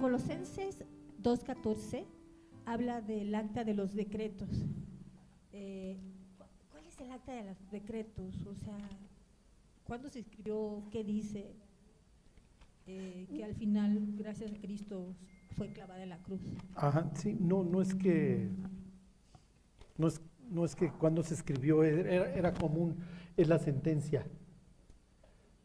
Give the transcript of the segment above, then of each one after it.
Colosenses 2.14 habla del acta de los decretos. Eh, ¿Cuál es el acta de los decretos? O sea, ¿cuándo se escribió? ¿Qué dice? Eh, que al final, gracias a Cristo, fue clavada en la cruz. Ajá, sí, no, no es que, no es, no es que cuando se escribió era, era común, es la sentencia.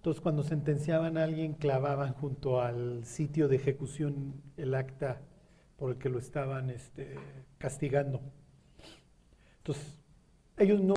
Entonces, cuando sentenciaban a alguien, clavaban junto al sitio de ejecución el acta por el que lo estaban este, castigando. Entonces, ellos no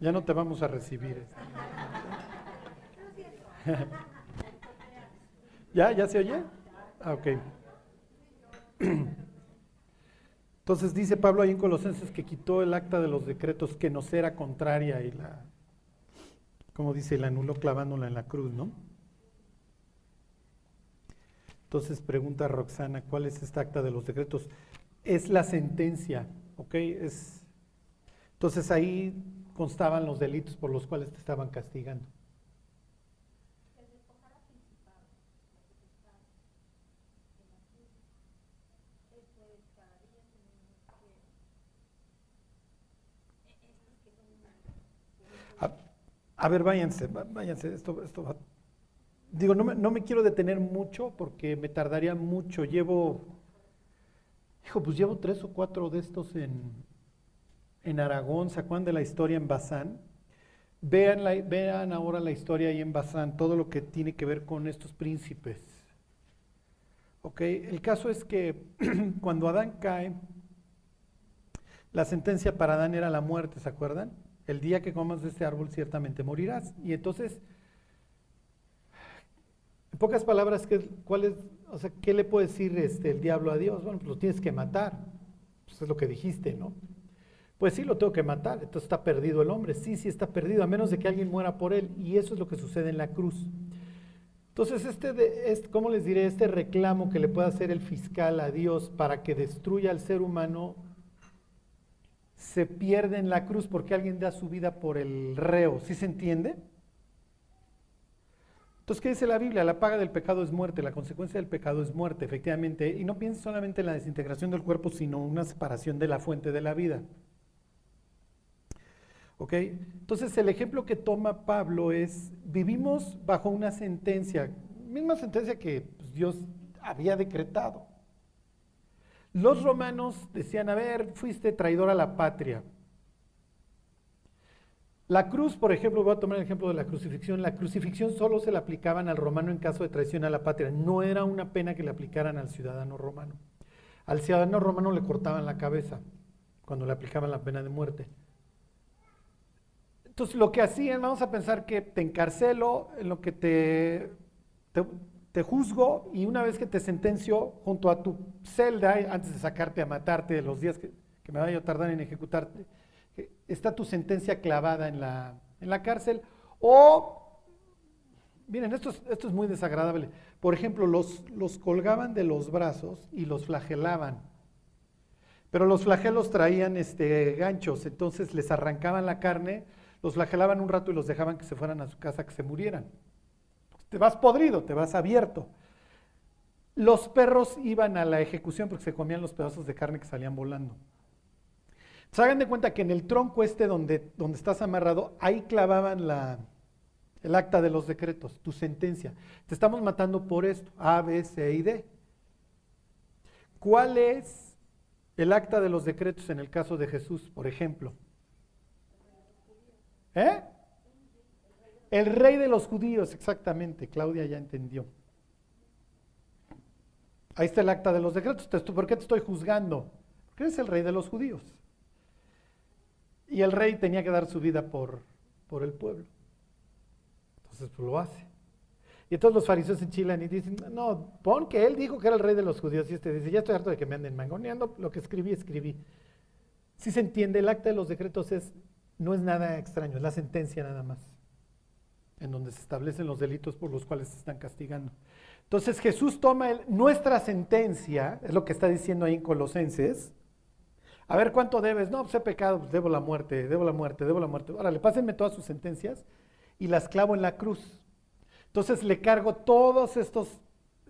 Ya no te vamos a recibir. ¿Ya? ¿Ya se oye? Ah, ok. Entonces dice Pablo ahí en Colosenses que quitó el acta de los decretos que nos era contraria y la, como dice, la anuló clavándola en la cruz, ¿no? Entonces pregunta Roxana, ¿cuál es esta acta de los decretos? Es la sentencia, ¿ok? Es, entonces ahí constaban los delitos por los cuales te estaban castigando. A, ver, váyanse, váyanse, esto, esto va digo, no me, no me, quiero detener mucho porque me tardaría mucho. Llevo, hijo, pues llevo tres o cuatro de estos en, en Aragón. ¿Se de la historia en Bazán? Vean, vean ahora la historia ahí en Bazán, todo lo que tiene que ver con estos príncipes. Ok, el caso es que cuando Adán cae, la sentencia para Adán era la muerte, ¿se acuerdan? El día que comas de este árbol ciertamente morirás. Y entonces en pocas palabras, ¿qué, cuál es, o ¿qué le puede decir este, el diablo a Dios? Bueno, pues lo tienes que matar. Pues es lo que dijiste, ¿no? Pues sí, lo tengo que matar. Entonces está perdido el hombre. Sí, sí está perdido, a menos de que alguien muera por él. Y eso es lo que sucede en la cruz. Entonces, este, de, este, ¿cómo les diré? Este reclamo que le puede hacer el fiscal a Dios para que destruya al ser humano se pierde en la cruz porque alguien da su vida por el reo. ¿Sí se entiende? Entonces, ¿qué dice la Biblia? La paga del pecado es muerte, la consecuencia del pecado es muerte, efectivamente. Y no pienses solamente en la desintegración del cuerpo, sino una separación de la fuente de la vida. ¿Ok? Entonces, el ejemplo que toma Pablo es, vivimos bajo una sentencia, misma sentencia que pues, Dios había decretado. Los romanos decían, a ver, fuiste traidor a la patria. La cruz, por ejemplo, voy a tomar el ejemplo de la crucifixión. La crucifixión solo se la aplicaban al romano en caso de traición a la patria. No era una pena que le aplicaran al ciudadano romano. Al ciudadano romano le cortaban la cabeza cuando le aplicaban la pena de muerte. Entonces, lo que hacían, vamos a pensar que te encarcelo, en lo que te, te, juzgo y una vez que te sentencio junto a tu celda, antes de sacarte a matarte de los días que, que me vaya a tardar en ejecutarte, está tu sentencia clavada en la, en la cárcel. O, miren, esto es, esto es muy desagradable. Por ejemplo, los, los colgaban de los brazos y los flagelaban. Pero los flagelos traían este, ganchos, entonces les arrancaban la carne, los flagelaban un rato y los dejaban que se fueran a su casa, que se murieran. Te vas podrido, te vas abierto. Los perros iban a la ejecución porque se comían los pedazos de carne que salían volando. Se hagan de cuenta que en el tronco este donde, donde estás amarrado, ahí clavaban la, el acta de los decretos, tu sentencia. Te estamos matando por esto, A, B, C y D. ¿Cuál es el acta de los decretos en el caso de Jesús, por ejemplo? ¿Eh? El rey de los judíos, exactamente. Claudia ya entendió. Ahí está el acta de los decretos. ¿Por qué te estoy juzgando? Porque eres el rey de los judíos. Y el rey tenía que dar su vida por, por el pueblo. Entonces pues, lo hace. Y entonces los fariseos se enchilan y dicen, no, pon que él dijo que era el rey de los judíos. Y este dice, ya estoy harto de que me anden mangoneando, lo que escribí, escribí. Si se entiende, el acta de los decretos es, no es nada extraño, es la sentencia nada más, en donde se establecen los delitos por los cuales se están castigando. Entonces Jesús toma nuestra sentencia, es lo que está diciendo ahí en Colosenses. A ver cuánto debes. No, pues he pecado, pues debo la muerte, debo la muerte, debo la muerte. Ahora, le pásenme todas sus sentencias y las clavo en la cruz. Entonces le cargo todos estos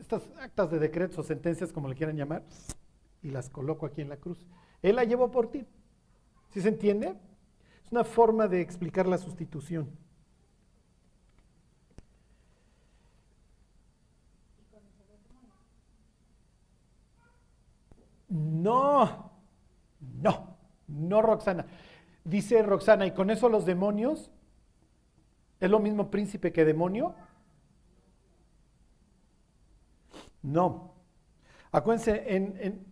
estas actas de decretos o sentencias, como le quieran llamar, y las coloco aquí en la cruz. Él la llevó por ti. ¿Sí se entiende? Es una forma de explicar la sustitución. No, no, no Roxana. Dice Roxana, ¿y con eso los demonios? ¿Es lo mismo príncipe que demonio? No. Acuérdense, en,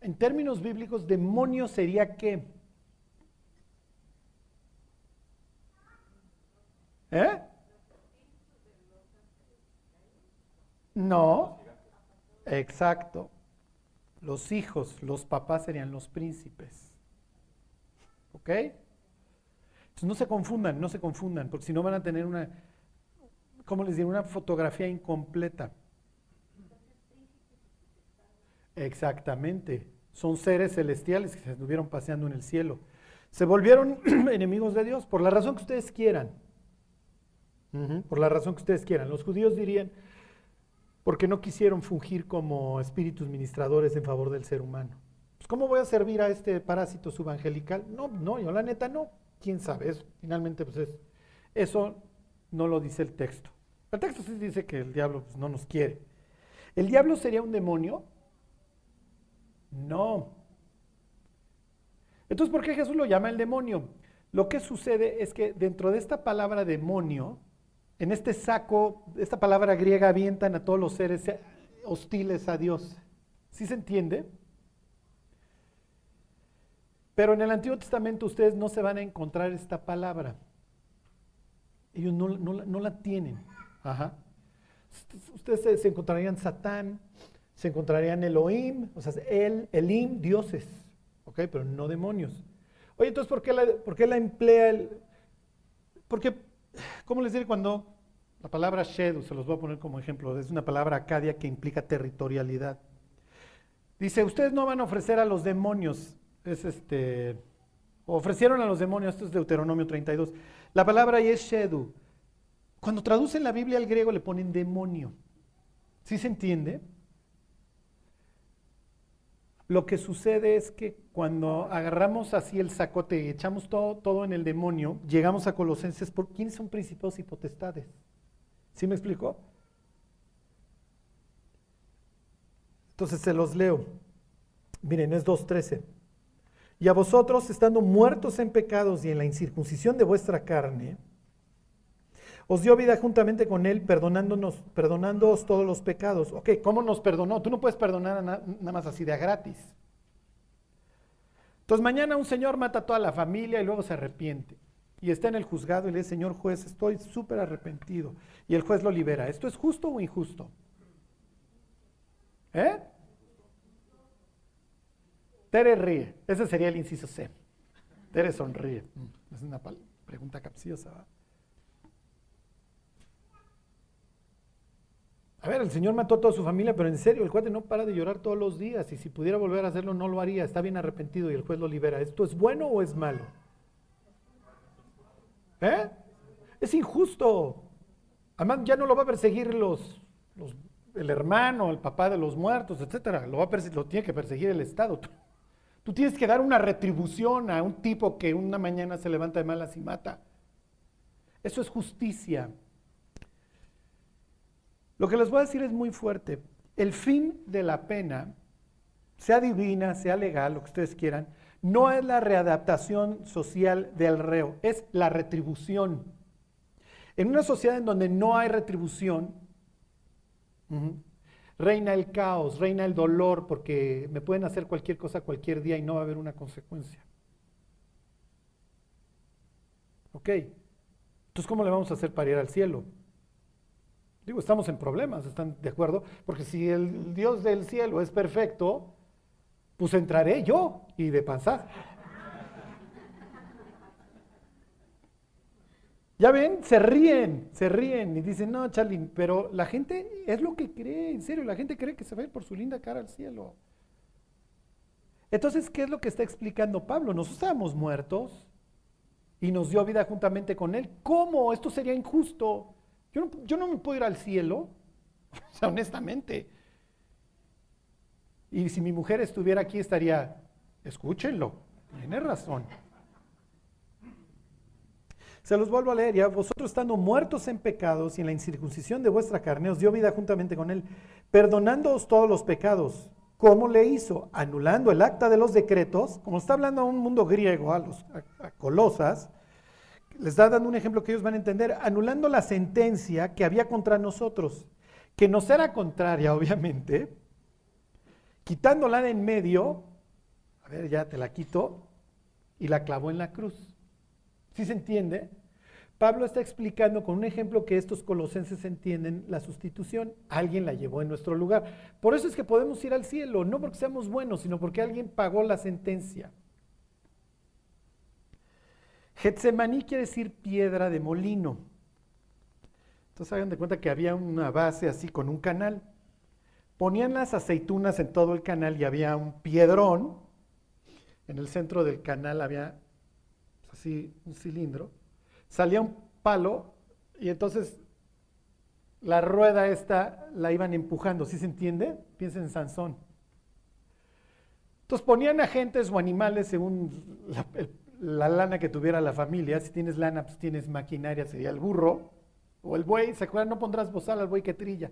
en términos bíblicos, demonio sería qué? ¿Eh? No, exacto. Los hijos, los papás serían los príncipes. ¿Ok? Entonces no se confundan, no se confundan, porque si no van a tener una, ¿cómo les digo? Una fotografía incompleta. Exactamente. Son seres celestiales que se estuvieron paseando en el cielo. Se volvieron enemigos de Dios por la razón que ustedes quieran. Por la razón que ustedes quieran. Los judíos dirían, porque no quisieron fungir como espíritus ministradores en favor del ser humano. Pues, ¿Cómo voy a servir a este parásito subangelical? No, no, yo la neta no. ¿Quién sabe? Eso, finalmente, pues es, eso no lo dice el texto. El texto sí dice que el diablo pues, no nos quiere. ¿El diablo sería un demonio? No. Entonces, ¿por qué Jesús lo llama el demonio? Lo que sucede es que dentro de esta palabra demonio, en este saco, esta palabra griega avientan a todos los seres hostiles a Dios. ¿Sí se entiende? Pero en el Antiguo Testamento ustedes no se van a encontrar esta palabra. Ellos no, la tienen. Ustedes se, encontrarían Satán, se encontrarían Elohim, o sea, el, Elim, dioses, ¿ok? Pero no demonios. Oye, entonces, ¿por qué la, por qué la emplea el...? Porque ¿Cómo les diré cuando la palabra Shedu, se los voy a poner como ejemplo, es una palabra acadia que implica territorialidad. Dice, ustedes no van a ofrecer a los demonios, es este, ofrecieron a los demonios, esto es Deuteronomio 32. La palabra ahí es Shedu. Cuando traducen la Biblia al griego le ponen demonio. ¿Sí se entiende? Lo que sucede es que cuando agarramos así el sacote y echamos todo, todo en el demonio, llegamos a Colosenses por quiénes son principados y potestades. ¿Sí me explicó? Entonces se los leo. Miren, es 2.13. Y a vosotros, estando muertos en pecados y en la incircuncisión de vuestra carne, os dio vida juntamente con Él, perdonándonos, perdonándoos todos los pecados. Ok, ¿cómo nos perdonó? Tú no puedes perdonar nada más así de gratis. Entonces mañana un señor mata a toda la familia y luego se arrepiente. Y está en el juzgado y le dice, señor juez, estoy súper arrepentido. Y el juez lo libera. ¿Esto es justo o injusto? ¿Eh? Tere ríe. Ese sería el inciso C. Tere sonríe. Mm, es una pregunta capciosa. A ver, el Señor mató a toda su familia, pero en serio, el cuate no para de llorar todos los días y si pudiera volver a hacerlo no lo haría, está bien arrepentido y el juez lo libera. ¿Esto es bueno o es malo? ¿Eh? Es injusto. Además ya no lo va a perseguir los, el hermano, el papá de los muertos, etcétera. Lo, va a lo tiene que perseguir el Estado. tú tienes que dar una retribución a un tipo que una mañana se levanta de malas y mata. Eso es justicia. Lo que les voy a decir es muy fuerte. El fin de la pena, sea divina, sea legal, lo que ustedes quieran, no es la readaptación social del reo, es la retribución. En una sociedad en donde no hay retribución, reina el caos, reina el dolor, porque me pueden hacer cualquier cosa cualquier día y no va a haber una consecuencia. ¿Ok? Entonces, ¿cómo le vamos a hacer para ir al cielo? Digo, estamos en problemas, ¿están de acuerdo? Porque si el Dios del cielo es perfecto, pues entraré yo y de pasar. Ya ven, se ríen, se ríen y dicen, no, Charlie, pero la gente es lo que cree, en serio, la gente cree que se va a ir por su linda cara al cielo. Entonces, ¿qué es lo que está explicando Pablo? Nos estábamos muertos y nos dio vida juntamente con él. ¿Cómo? Esto sería injusto. Yo no, yo no me puedo ir al cielo, o sea, honestamente. Y si mi mujer estuviera aquí, estaría, escúchenlo, tiene razón. Se los vuelvo a leer, ya vosotros estando muertos en pecados y en la incircuncisión de vuestra carne, os dio vida juntamente con él, perdonándoos todos los pecados. ¿Cómo le hizo? Anulando el acta de los decretos, como está hablando a un mundo griego, a los colosas, les está dando un ejemplo que ellos van a entender, anulando la sentencia que había contra nosotros, que nos era contraria, obviamente, quitándola de en medio, a ver, ya te la quito, y la clavó en la cruz. ¿Sí se entiende? Pablo está explicando con un ejemplo que estos colosenses entienden la sustitución. Alguien la llevó en nuestro lugar. Por eso es que podemos ir al cielo, no porque seamos buenos, sino porque alguien pagó la sentencia. Getsemaní quiere decir piedra de molino. Entonces hagan de cuenta que había una base así con un canal. Ponían las aceitunas en todo el canal y había un piedrón. En el centro del canal había así un cilindro, salía un palo y entonces la rueda esta la iban empujando, ¿sí se entiende? Piensen en Sansón. Entonces ponían agentes o animales según la, la, lana que tuviera la familia. Si tienes lana, pues tienes maquinaria, sería el burro o el buey. ¿Se acuerdan? No pondrás bozal al buey que trilla.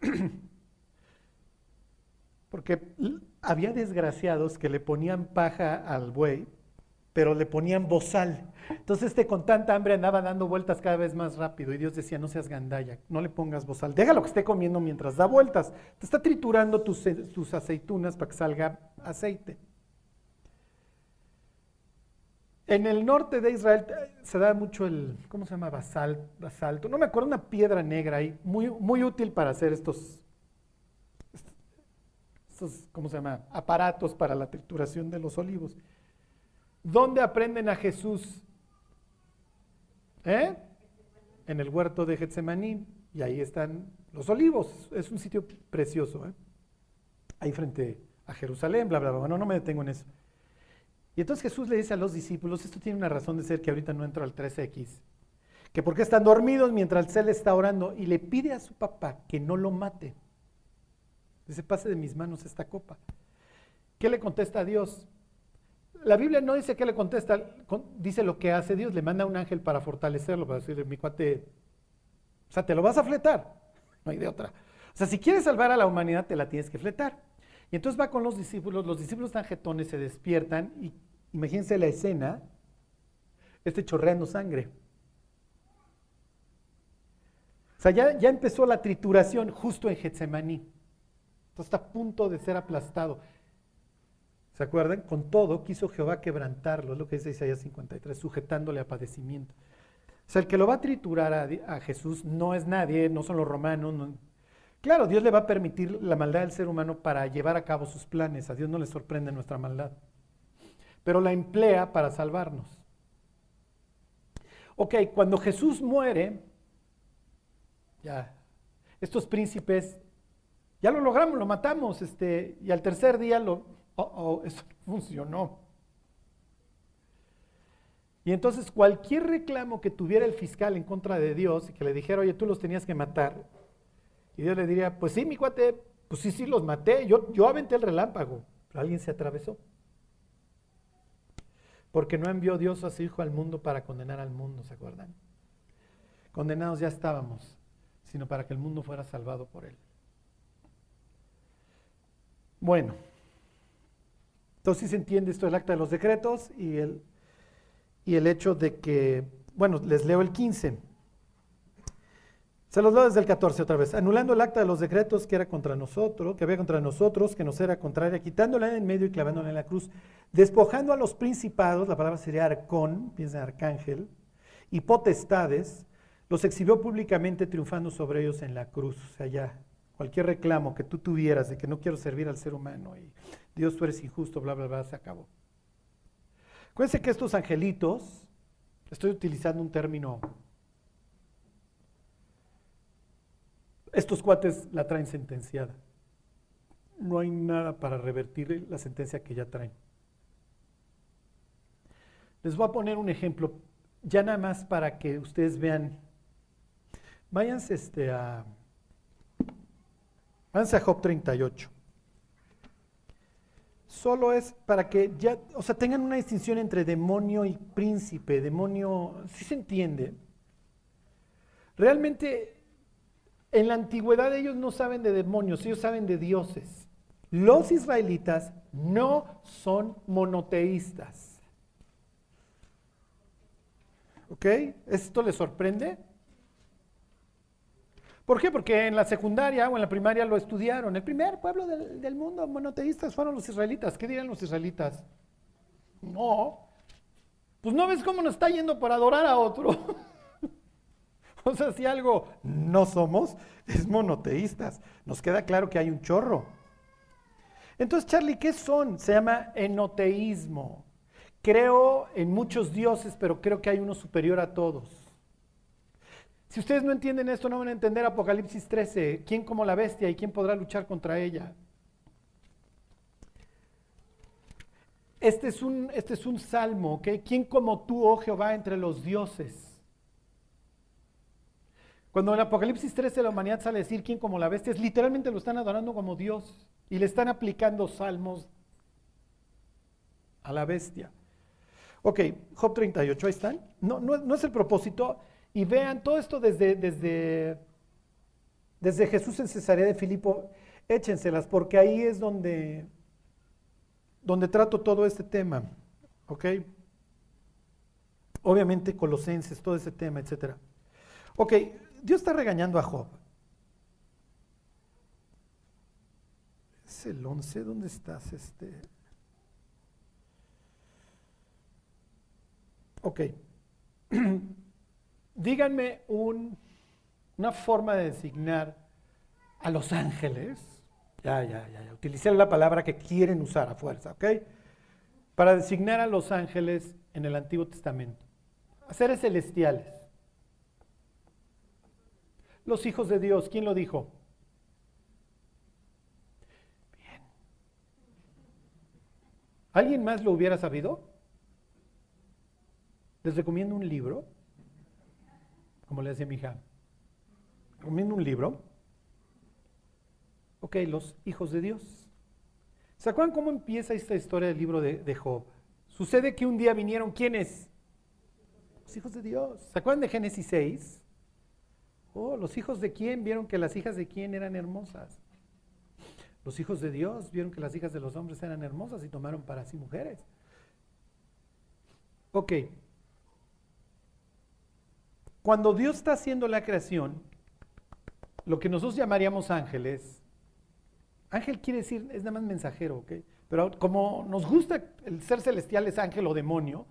Porque había desgraciados que le ponían paja al buey pero le ponían bozal. Entonces este con tanta hambre andaba dando vueltas cada vez más rápido y Dios decía, no seas gandalla, no le pongas bozal, déjalo que esté comiendo mientras da vueltas. Te está triturando tus, tus aceitunas para que salga aceite. En el norte de Israel eh, se da mucho el, ¿cómo se llama? Basal, basalto. No me acuerdo, una piedra negra ahí, muy, muy útil para hacer estos, estos, ¿cómo se llama? Aparatos para la trituración de los olivos. ¿Dónde aprenden a Jesús? ¿Eh? En el huerto de Getsemaní. Y ahí están los olivos. Es un sitio precioso. ¿eh? Ahí frente a Jerusalén, bla, bla, bla. Bueno, no me detengo en eso. Y entonces Jesús le dice a los discípulos, esto tiene una razón de ser que ahorita no entro al 13X, que porque están dormidos mientras él está orando y le pide a su papá que no lo mate. Dice, pase de mis manos esta copa. ¿Qué le contesta a Dios? la Biblia no dice qué le contesta, dice lo que hace Dios, le manda un ángel para fortalecerlo, para decirle, mi cuate, o sea, te lo vas a fletar, no hay de otra. O sea, si quieres salvar a la humanidad, te la tienes que fletar. Y entonces va con los discípulos, los discípulos tan jetones se despiertan y imagínense la escena, este chorreando sangre. O sea, ya, ya empezó la trituración justo en Getsemaní. Entonces está a punto de ser aplastado. ¿Se acuerdan? Con todo quiso Jehová quebrantarlo, es lo que dice Isaías 53, sujetándole a padecimiento. O sea, el que lo va a triturar a, Jesús no es nadie, no son los romanos. Claro, Dios le va a permitir la maldad del ser humano para llevar a cabo sus planes. A Dios no le sorprende nuestra maldad. Pero la emplea para salvarnos. Ok, cuando Jesús muere, ya, estos príncipes, ya lo logramos, lo matamos, este, y al tercer día lo, oh, oh, eso funcionó. Y entonces cualquier reclamo que tuviera el fiscal en contra de Dios y que le dijera, oye, tú los tenías que matar, y Dios le diría, pues sí, mi cuate, pues sí, sí, los maté, yo, yo aventé el relámpago, pero alguien se atravesó. Porque no envió Dios a su Hijo al mundo para condenar al mundo, ¿se acuerdan? Condenados ya estábamos, sino para que el mundo fuera salvado por él. Bueno. Entonces se entiende esto del acta de los decretos y el, y el hecho de que, bueno, les leo el 15. Se los leo desde el 14 otra vez. Anulando el acta de los decretos que era contra nosotros, que había contra nosotros, que nos era contraria, quitándola en medio y clavándola en la cruz, despojando a los principados, la palabra sería arcón, piensa en arcángel, y potestades, los exhibió públicamente triunfando sobre ellos en la cruz. O sea, ya cualquier reclamo que tú tuvieras de que no quiero servir al ser humano y Dios tú eres injusto, bla, bla, bla, se acabó. Acuérdense que estos angelitos, estoy utilizando un término, estos cuates la traen sentenciada. No hay nada para revertir la sentencia que ya traen. Les voy a poner un ejemplo, ya nada más para que ustedes vean. Váyanse este, a, váyanse a Job 38 solo es para que ya, o sea, tengan una distinción entre demonio y príncipe, demonio, sí se entiende. Realmente, en la antigüedad ellos no saben de demonios, ellos saben de dioses. Los israelitas no son monoteístas. ¿Ok? ¿Esto les sorprende? ¿Por qué? Porque en la secundaria o en la primaria lo estudiaron. El primer pueblo del, mundo monoteístas fueron los israelitas. ¿Qué dirían los israelitas? No. Pues no ves cómo nos está yendo por adorar a otro. o sea, si algo no somos, es monoteístas. Nos queda claro que hay un chorro. Entonces, Charlie, ¿qué son? Se llama enoteísmo. Creo en muchos dioses, pero creo que hay uno superior a todos. Si ustedes no entienden esto, no van a entender Apocalipsis 13, quién como la bestia y quién podrá luchar contra ella. Este es un, este es un salmo, ¿ok? ¿Quién como tú, oh Jehová, entre los dioses? Cuando en Apocalipsis 13 la humanidad sale a decir quién como la bestia, es literalmente lo están adorando como Dios y le están aplicando salmos a la bestia. Ok, Job 38, ahí están. No, no, no es el propósito. Y vean todo esto desde, desde, desde Jesús en Cesarea de Filipo, échenselas, porque ahí es donde, donde trato todo este tema. ¿Ok? Obviamente Colosenses, todo ese tema, etc. Ok, Dios está regañando a Job. Es el 11, ¿dónde estás? Este? Ok. díganme una forma de designar a los ángeles. Ya, ya, ya, ya. Utilicé la palabra que quieren usar a fuerza, ¿ok? Para designar a los ángeles en el Antiguo Testamento. A seres celestiales. Los hijos de Dios, ¿quién lo dijo? Bien. ¿Alguien más lo hubiera sabido? Les recomiendo un libro como le decía mi hija, comiendo un libro. Ok, los hijos de Dios. ¿Se acuerdan cómo empieza esta historia del libro de, Job? Sucede que un día vinieron, ¿quiénes? Los hijos de Dios. ¿Se acuerdan de Génesis 6? Oh, los hijos de quién vieron que las hijas de quién eran hermosas. Los hijos de Dios vieron que las hijas de los hombres eran hermosas y tomaron para sí mujeres. Ok, cuando Dios está haciendo la creación, lo que nosotros llamaríamos ángeles, ángel quiere decir, es nada más mensajero, ¿ok? Pero como nos gusta el ser celestial es ángel o demonio,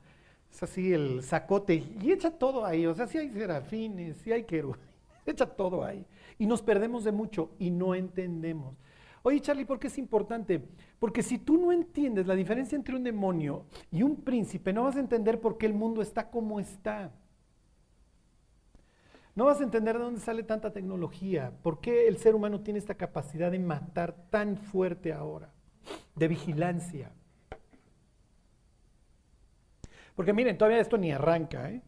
es así el sacote y echa todo ahí, o sea, si hay serafines, si hay querubines, echa todo ahí. Y nos perdemos de mucho y no entendemos. Oye, Charlie, ¿por qué es importante? Porque si tú no entiendes la diferencia entre un demonio y un príncipe, no vas a entender por qué el mundo está como está. No vas a entender de dónde sale tanta tecnología, por qué el ser humano tiene esta capacidad de matar tan fuerte ahora, de vigilancia. Porque miren, todavía esto ni arranca. ¿eh?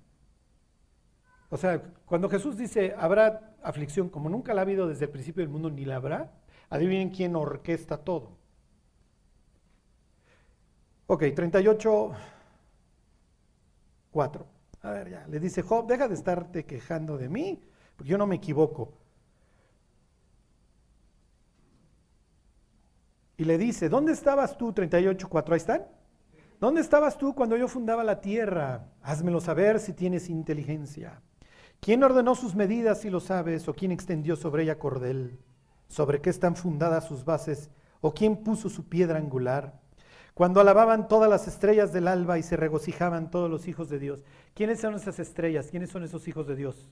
O sea, cuando Jesús dice, habrá aflicción como nunca la ha habido desde el principio del mundo, ni la habrá, adivinen quién orquesta todo. Ok, 38, 4. A ver, ya, le dice Job, deja de estarte quejando de mí, porque yo no me equivoco. Y le dice, ¿dónde estabas tú? 38.4, ahí están. ¿Dónde estabas tú cuando yo fundaba la tierra? Házmelo saber si tienes inteligencia. ¿Quién ordenó sus medidas si lo sabes? ¿O quién extendió sobre ella cordel? ¿Sobre qué están fundadas sus bases? ¿O quién puso su piedra angular? Cuando alababan todas las estrellas del alba y se regocijaban todos los hijos de Dios. ¿Quiénes son esas estrellas? ¿Quiénes son esos hijos de Dios?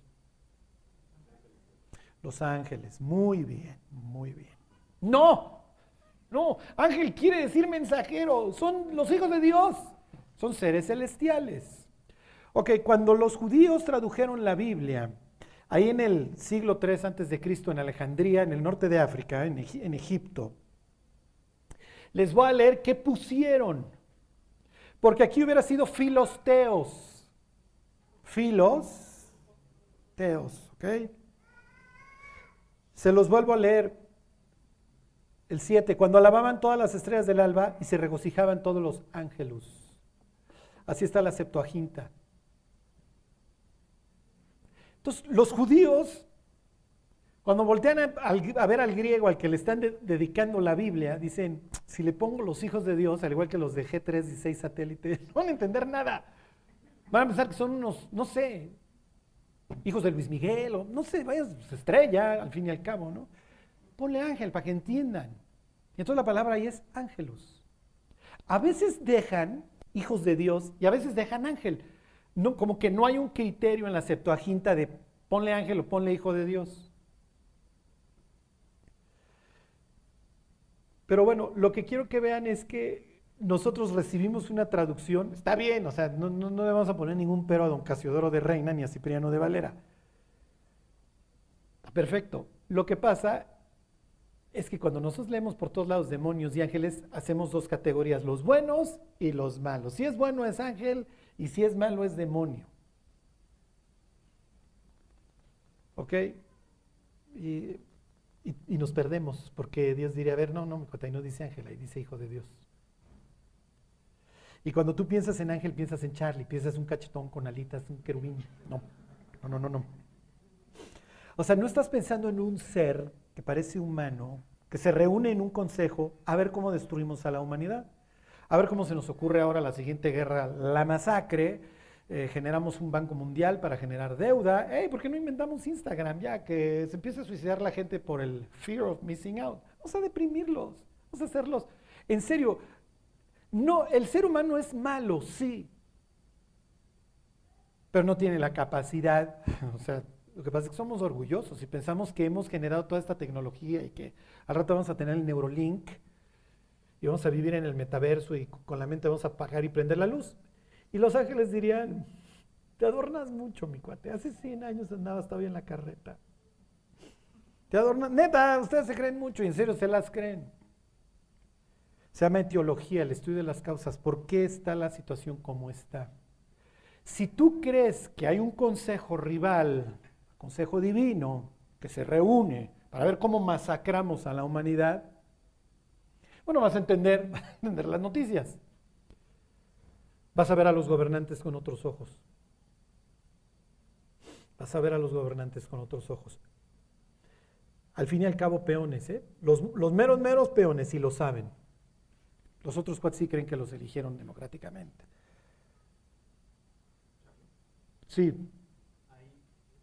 Los ángeles, muy bien, muy bien. No, no, ángel quiere decir mensajero, son los hijos de Dios, son seres celestiales. Ok, cuando los judíos tradujeron la Biblia, ahí en el siglo III antes de Cristo en Alejandría, en el norte de África, en, en Egipto, les voy a leer qué pusieron. Porque aquí hubiera sido filosteos. Filos, teos, ¿ok? Se los vuelvo a leer. El 7, cuando alababan todas las estrellas del alba y se regocijaban todos los ángeles. Así está la Septuaginta. Entonces, los judíos, cuando voltean a, ver al griego al que le están dedicando la Biblia, dicen, si le pongo los hijos de Dios, al igual que los de G3 satélites, no van a entender nada. Van a pensar que son unos, no sé, hijos de Luis Miguel, o no sé, vaya estrella, al fin y al cabo, ¿no? Ponle ángel para que entiendan. Y entonces la palabra ahí es ángelos. A veces dejan hijos de Dios y a veces dejan ángel. Como que no hay un criterio en la Septuaginta de ponle ángel o ponle hijo de Dios. Pero bueno, lo que quiero que vean es que nosotros recibimos una traducción, está bien, o sea, no, le vamos a poner ningún pero a don Casiodoro de Reina ni a Cipriano de Valera. Perfecto. Lo que pasa es que cuando nosotros leemos por todos lados demonios y ángeles, hacemos dos categorías, los buenos y los malos. Si es bueno es ángel y si es malo es demonio. ¿Ok? Y, nos perdemos porque Dios diría, a ver, no, no, ahí no dice ángel, ahí dice hijo de Dios. Y cuando tú piensas en ángel, piensas en Charlie, piensas un cachetón con alitas, un querubín. No, no, no, no, no. O sea, no estás pensando en un ser que parece humano, que se reúne en un consejo a ver cómo destruimos a la humanidad. A ver cómo se nos ocurre ahora la siguiente guerra, la masacre. Eh, generamos un banco mundial para generar deuda. Hey, ¿por qué no inventamos Instagram ya? Que se empiece a suicidar la gente por el fear of missing out. Vamos a deprimirlos, vamos a hacerlos. En serio, no, el ser humano es malo, sí, pero no tiene la capacidad, o sea, lo que pasa es que somos orgullosos y pensamos que hemos generado toda esta tecnología y que al rato vamos a tener el Neurolink y vamos a vivir en el metaverso y con la mente vamos a apagar y prender la luz. Y los ángeles dirían, te adornas mucho, mi cuate. Hace 100 años andabas todavía en la carreta. Te adornas, neta, ustedes se creen mucho y en serio se las creen. Se llama etiología, el estudio de las causas. ¿Por qué está la situación como está? Si tú crees que hay un consejo rival, consejo divino, que se reúne para ver cómo masacramos a la humanidad, bueno, vas a entender, vas a entender las noticias. Vas a ver a los gobernantes con otros ojos. Vas a ver a los gobernantes con otros ojos. Al fin y al cabo, peones, ¿eh? Los, los meros, meros peones, y lo saben. Los otros cuatro sí creen que los eligieron democráticamente. Sí. Ahí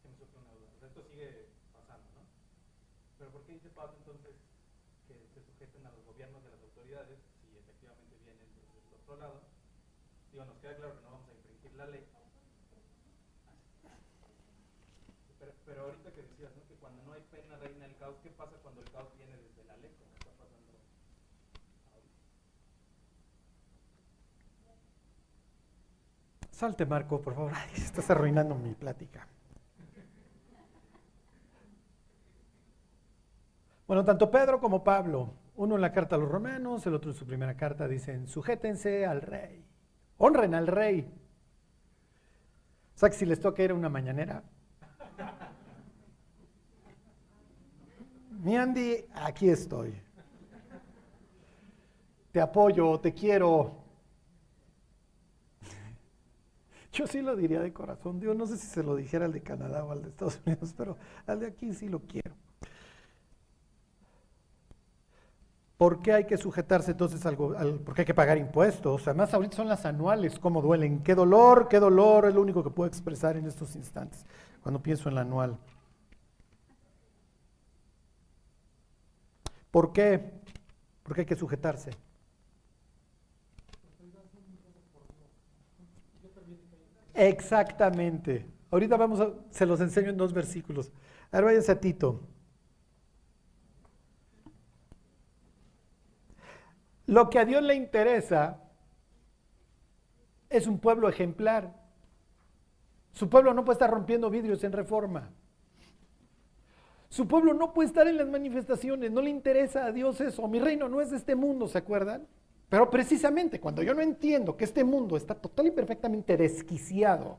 me surge una duda. esto sigue pasando, ¿no? Pero ¿por qué dice Pablo entonces que se sujeten a los gobiernos de las autoridades si efectivamente vienen desde el otro lado? Digo, nos queda claro que no vamos a infringir la ley. Pero, pero ahorita que decías, ¿no? Que cuando no hay pena reina el caos, ¿qué pasa cuando el caos viene desde la ley? Salte, Marco, por favor. estás arruinando mi plática. Bueno, tanto Pedro como Pablo, uno en la carta a los romanos, el otro en su primera carta, dicen, sujétense al rey, honren al rey. O sea que si les toca ir a una mañanera. Mi Andy, aquí estoy. Te apoyo, te quiero, yo sí lo diría de corazón. Dios, no sé si se lo dijera al de Canadá o al de Estados Unidos, pero al de aquí sí lo quiero. ¿Por qué hay que sujetarse entonces al, al porque hay que pagar impuestos? Además, ahorita son las anuales, ¿cómo duelen? ¿Qué dolor? ¿Qué dolor? Es lo único que puedo expresar en estos instantes cuando pienso en la anual. ¿Por qué? ¿Por qué hay que sujetarse? Exactamente. Ahorita vamos a, se los enseño en dos versículos. Ahora váyanse a Tito. Lo que a Dios le interesa es un pueblo ejemplar. Su pueblo no puede estar rompiendo vidrios en reforma. Su pueblo no puede estar en las manifestaciones, no le interesa a Dios eso. Mi reino no es de este mundo, ¿se acuerdan? Pero precisamente cuando yo no entiendo que este mundo está total y perfectamente desquiciado,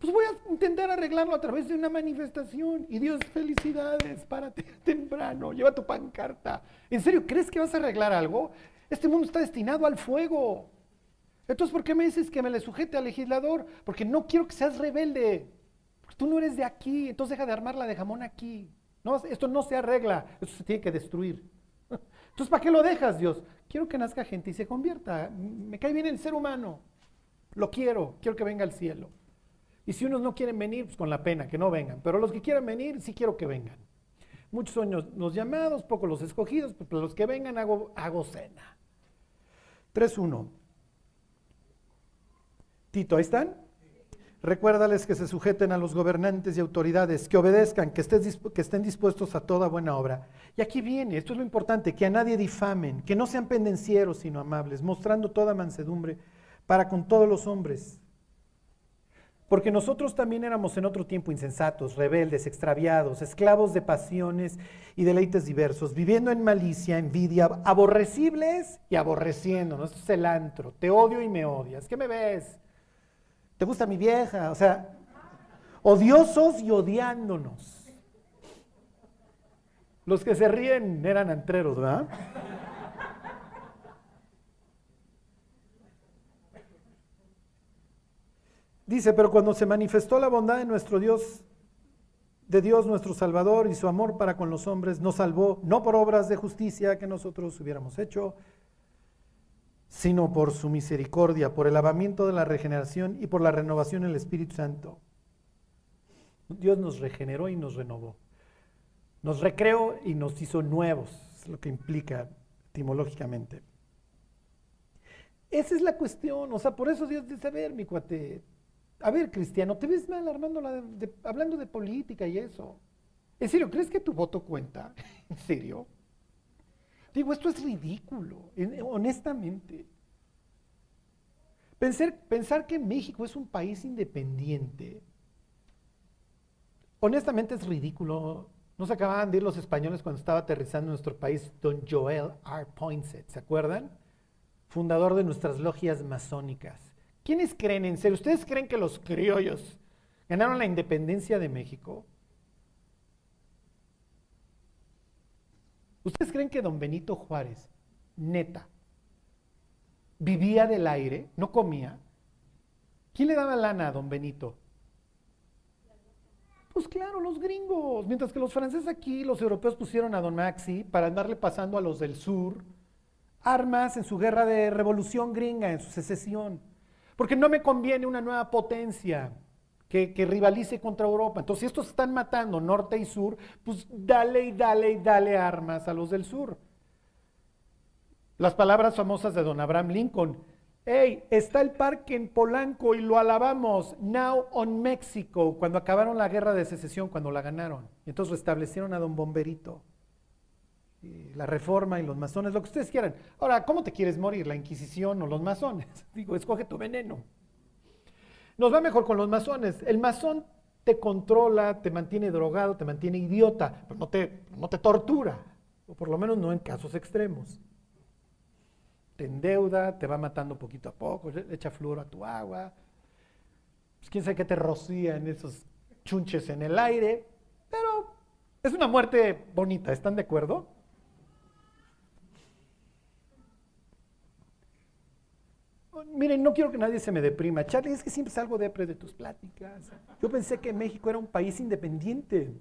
pues voy a intentar arreglarlo a través de una manifestación. Y Dios, felicidades, párate temprano, lleva tu pancarta. ¿En serio crees que vas a arreglar algo? Este mundo está destinado al fuego. Entonces, ¿por qué me dices que me le sujete al legislador? Porque no quiero que seas rebelde. Tú no eres de aquí, entonces deja de armarla de jamón aquí. No, esto no se arregla, esto se tiene que destruir. Entonces, ¿para qué lo dejas, Dios? Quiero que nazca gente y se convierta. Me cae bien el ser humano. Lo quiero, quiero que venga al cielo. Y si unos no quieren venir, pues con la pena, que no vengan. Pero los que quieran venir, sí quiero que vengan. Muchos son los llamados, pocos los escogidos, pero los que vengan hago, hago cena. 3.1. Tito, ¿ahí están? Recuérdales que se sujeten a los gobernantes y autoridades, que obedezcan, que, estén dispuestos a toda buena obra. Y aquí viene, esto es lo importante, que a nadie difamen, que no sean pendencieros, sino amables, mostrando toda mansedumbre para con todos los hombres. Porque nosotros también éramos en otro tiempo insensatos, rebeldes, extraviados, esclavos de pasiones y deleites diversos, viviendo en malicia, envidia, aborrecibles y aborreciéndonos. Esto es el antro. Te odio y me odias. ¿Qué me ves? ¿Te gusta mi vieja? O sea, odiosos y odiándonos. Los que se ríen eran antreros, ¿verdad? Dice, pero cuando se manifestó la bondad de nuestro Dios, de Dios nuestro Salvador y su amor para con los hombres, nos salvó no por obras de justicia que nosotros hubiéramos hecho, sino por su misericordia, por el lavamiento de la regeneración y por la renovación del Espíritu Santo. Dios nos regeneró y nos renovó. Nos recreó y nos hizo nuevos, es lo que implica etimológicamente. Esa es la cuestión, o sea, por eso Dios dice, a ver, mi cuate, a ver, cristiano, ¿te ves mal hablando de política y eso? ¿En serio, crees que tu voto cuenta? ¿En serio? Digo, esto es ridículo, honestamente. Pensar, que México es un país independiente, honestamente es ridículo. No se acababan de ir los españoles cuando estaba aterrizando en nuestro país don Joel R. Poinsett, ¿se acuerdan? Fundador de nuestras logias masónicas. ¿Quiénes creen en serio? ¿Ustedes creen que los criollos ganaron la independencia de México? ¿Ustedes creen que don Benito Juárez, neta, vivía del aire, no comía? ¿Quién le daba lana a don Benito? Pues claro, los gringos. Mientras que los franceses aquí, los europeos pusieron a don Maxi para andarle pasando a los del sur armas en su guerra de revolución gringa, en su secesión. Porque no me conviene una nueva potencia que, rivalice contra Europa. Entonces, si estos están matando norte y sur, pues dale y dale y dale armas a los del sur. Las palabras famosas de don Abraham Lincoln. Hey, está el parque en Polanco y lo alabamos. Now on Mexico, cuando acabaron la guerra de secesión, cuando la ganaron. Entonces restablecieron a don Bomberito. La reforma y los masones, lo que ustedes quieran. Ahora, ¿cómo te quieres morir? ¿La Inquisición o los masones? Digo, escoge tu veneno. Nos va mejor con los masones. El masón te controla, te mantiene drogado, te mantiene idiota, pero no te, no te tortura, o por lo menos no en casos extremos. Te endeuda, te va matando poquito a poco, echa flúor a tu agua, pues quién sabe qué te rocía en esos chunches en el aire, pero es una muerte bonita, ¿están de acuerdo? Miren, no quiero que nadie se me deprima. Charlie, es que siempre salgo depre de tus pláticas. Yo pensé que México era un país independiente.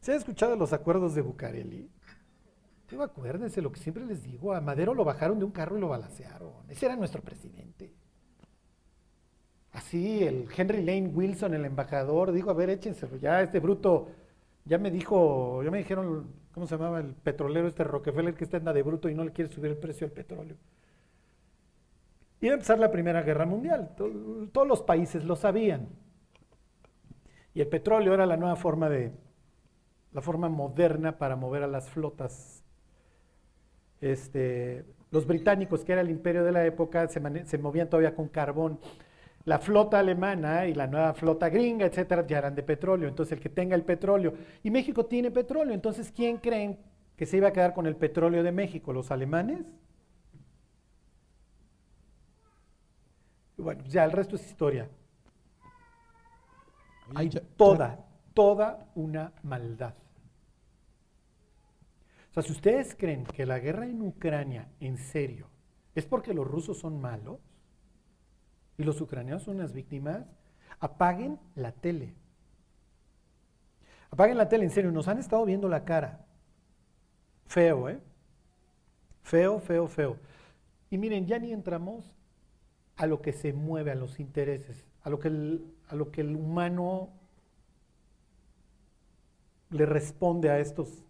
¿Se ha escuchado los acuerdos de Bucareli? Digo, acuérdense lo que siempre les digo, a Madero lo bajaron de un carro y lo balancearon. Ese era nuestro presidente. Así, el Henry Lane Wilson, el embajador, dijo, a ver, échenselo ya, este bruto, ya me dijo, ya me dijeron, ¿cómo se llamaba el petrolero este Rockefeller que está en la de bruto y no le quiere subir el precio del petróleo? Iba a empezar la Primera Guerra Mundial. Todos los países lo sabían. Y el petróleo era la nueva forma de, la forma moderna para mover a las flotas. Este, los británicos, que era el imperio de la época, se, se movían todavía con carbón. La flota alemana y la nueva flota gringa, etcétera, ya eran de petróleo. Entonces, el que tenga el petróleo. Y México tiene petróleo. Entonces, ¿quién creen que se iba a quedar con el petróleo de México? ¿Los alemanes? Bueno, ya el resto es historia. Hay toda, toda una maldad. O sea, si ustedes creen que la guerra en Ucrania, en serio, es porque los rusos son malos y los ucranianos son las víctimas, apaguen la tele. Apaguen la tele, en serio, nos han estado viendo la cara. Feo, ¿eh? Feo, feo, feo. Y miren, ya ni entramos a lo que se mueve, a los intereses, a lo que el, a lo que el humano le responde a estos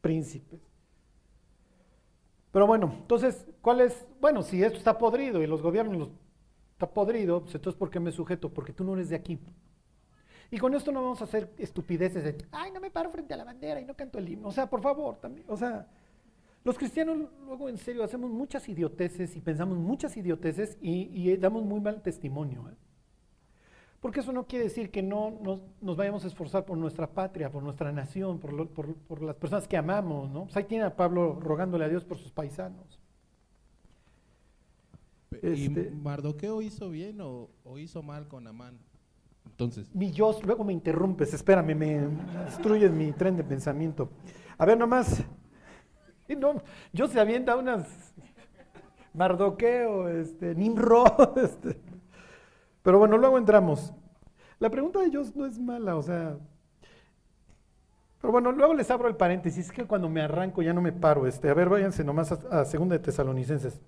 príncipes. Pero bueno, entonces, ¿cuál es? Bueno, si esto está podrido y los gobiernos está podrido, pues entonces ¿por qué me sujeto? Porque tú no eres de aquí. Y con esto no vamos a hacer estupideces de, ay, no me paro frente a la bandera y no canto el himno. O sea, por favor, también, o sea, los cristianos luego en serio hacemos muchas idioteces y pensamos muchas idioteces y, damos muy mal testimonio. ¿eh? Porque eso no quiere decir que no nos, vayamos a esforzar por nuestra patria, por nuestra nación, por, las personas que amamos. ¿no? Pues ahí tiene a Pablo rogándole a Dios por sus paisanos. ¿Y este Mardoqueo hizo bien o, hizo mal con Amán? Entonces. Mi Dios, luego me interrumpes, espérame, me destruyes mi tren de pensamiento. A ver, nomás, no, yo se avienta unas Mardoqueo, este, Nimrod, este. Pero bueno, luego entramos. La pregunta de ellos no es mala, o sea. Pero bueno, luego les abro el paréntesis, es que cuando me arranco ya no me paro. Este, a ver, váyanse nomás a, a Segunda de Tesalonicenses.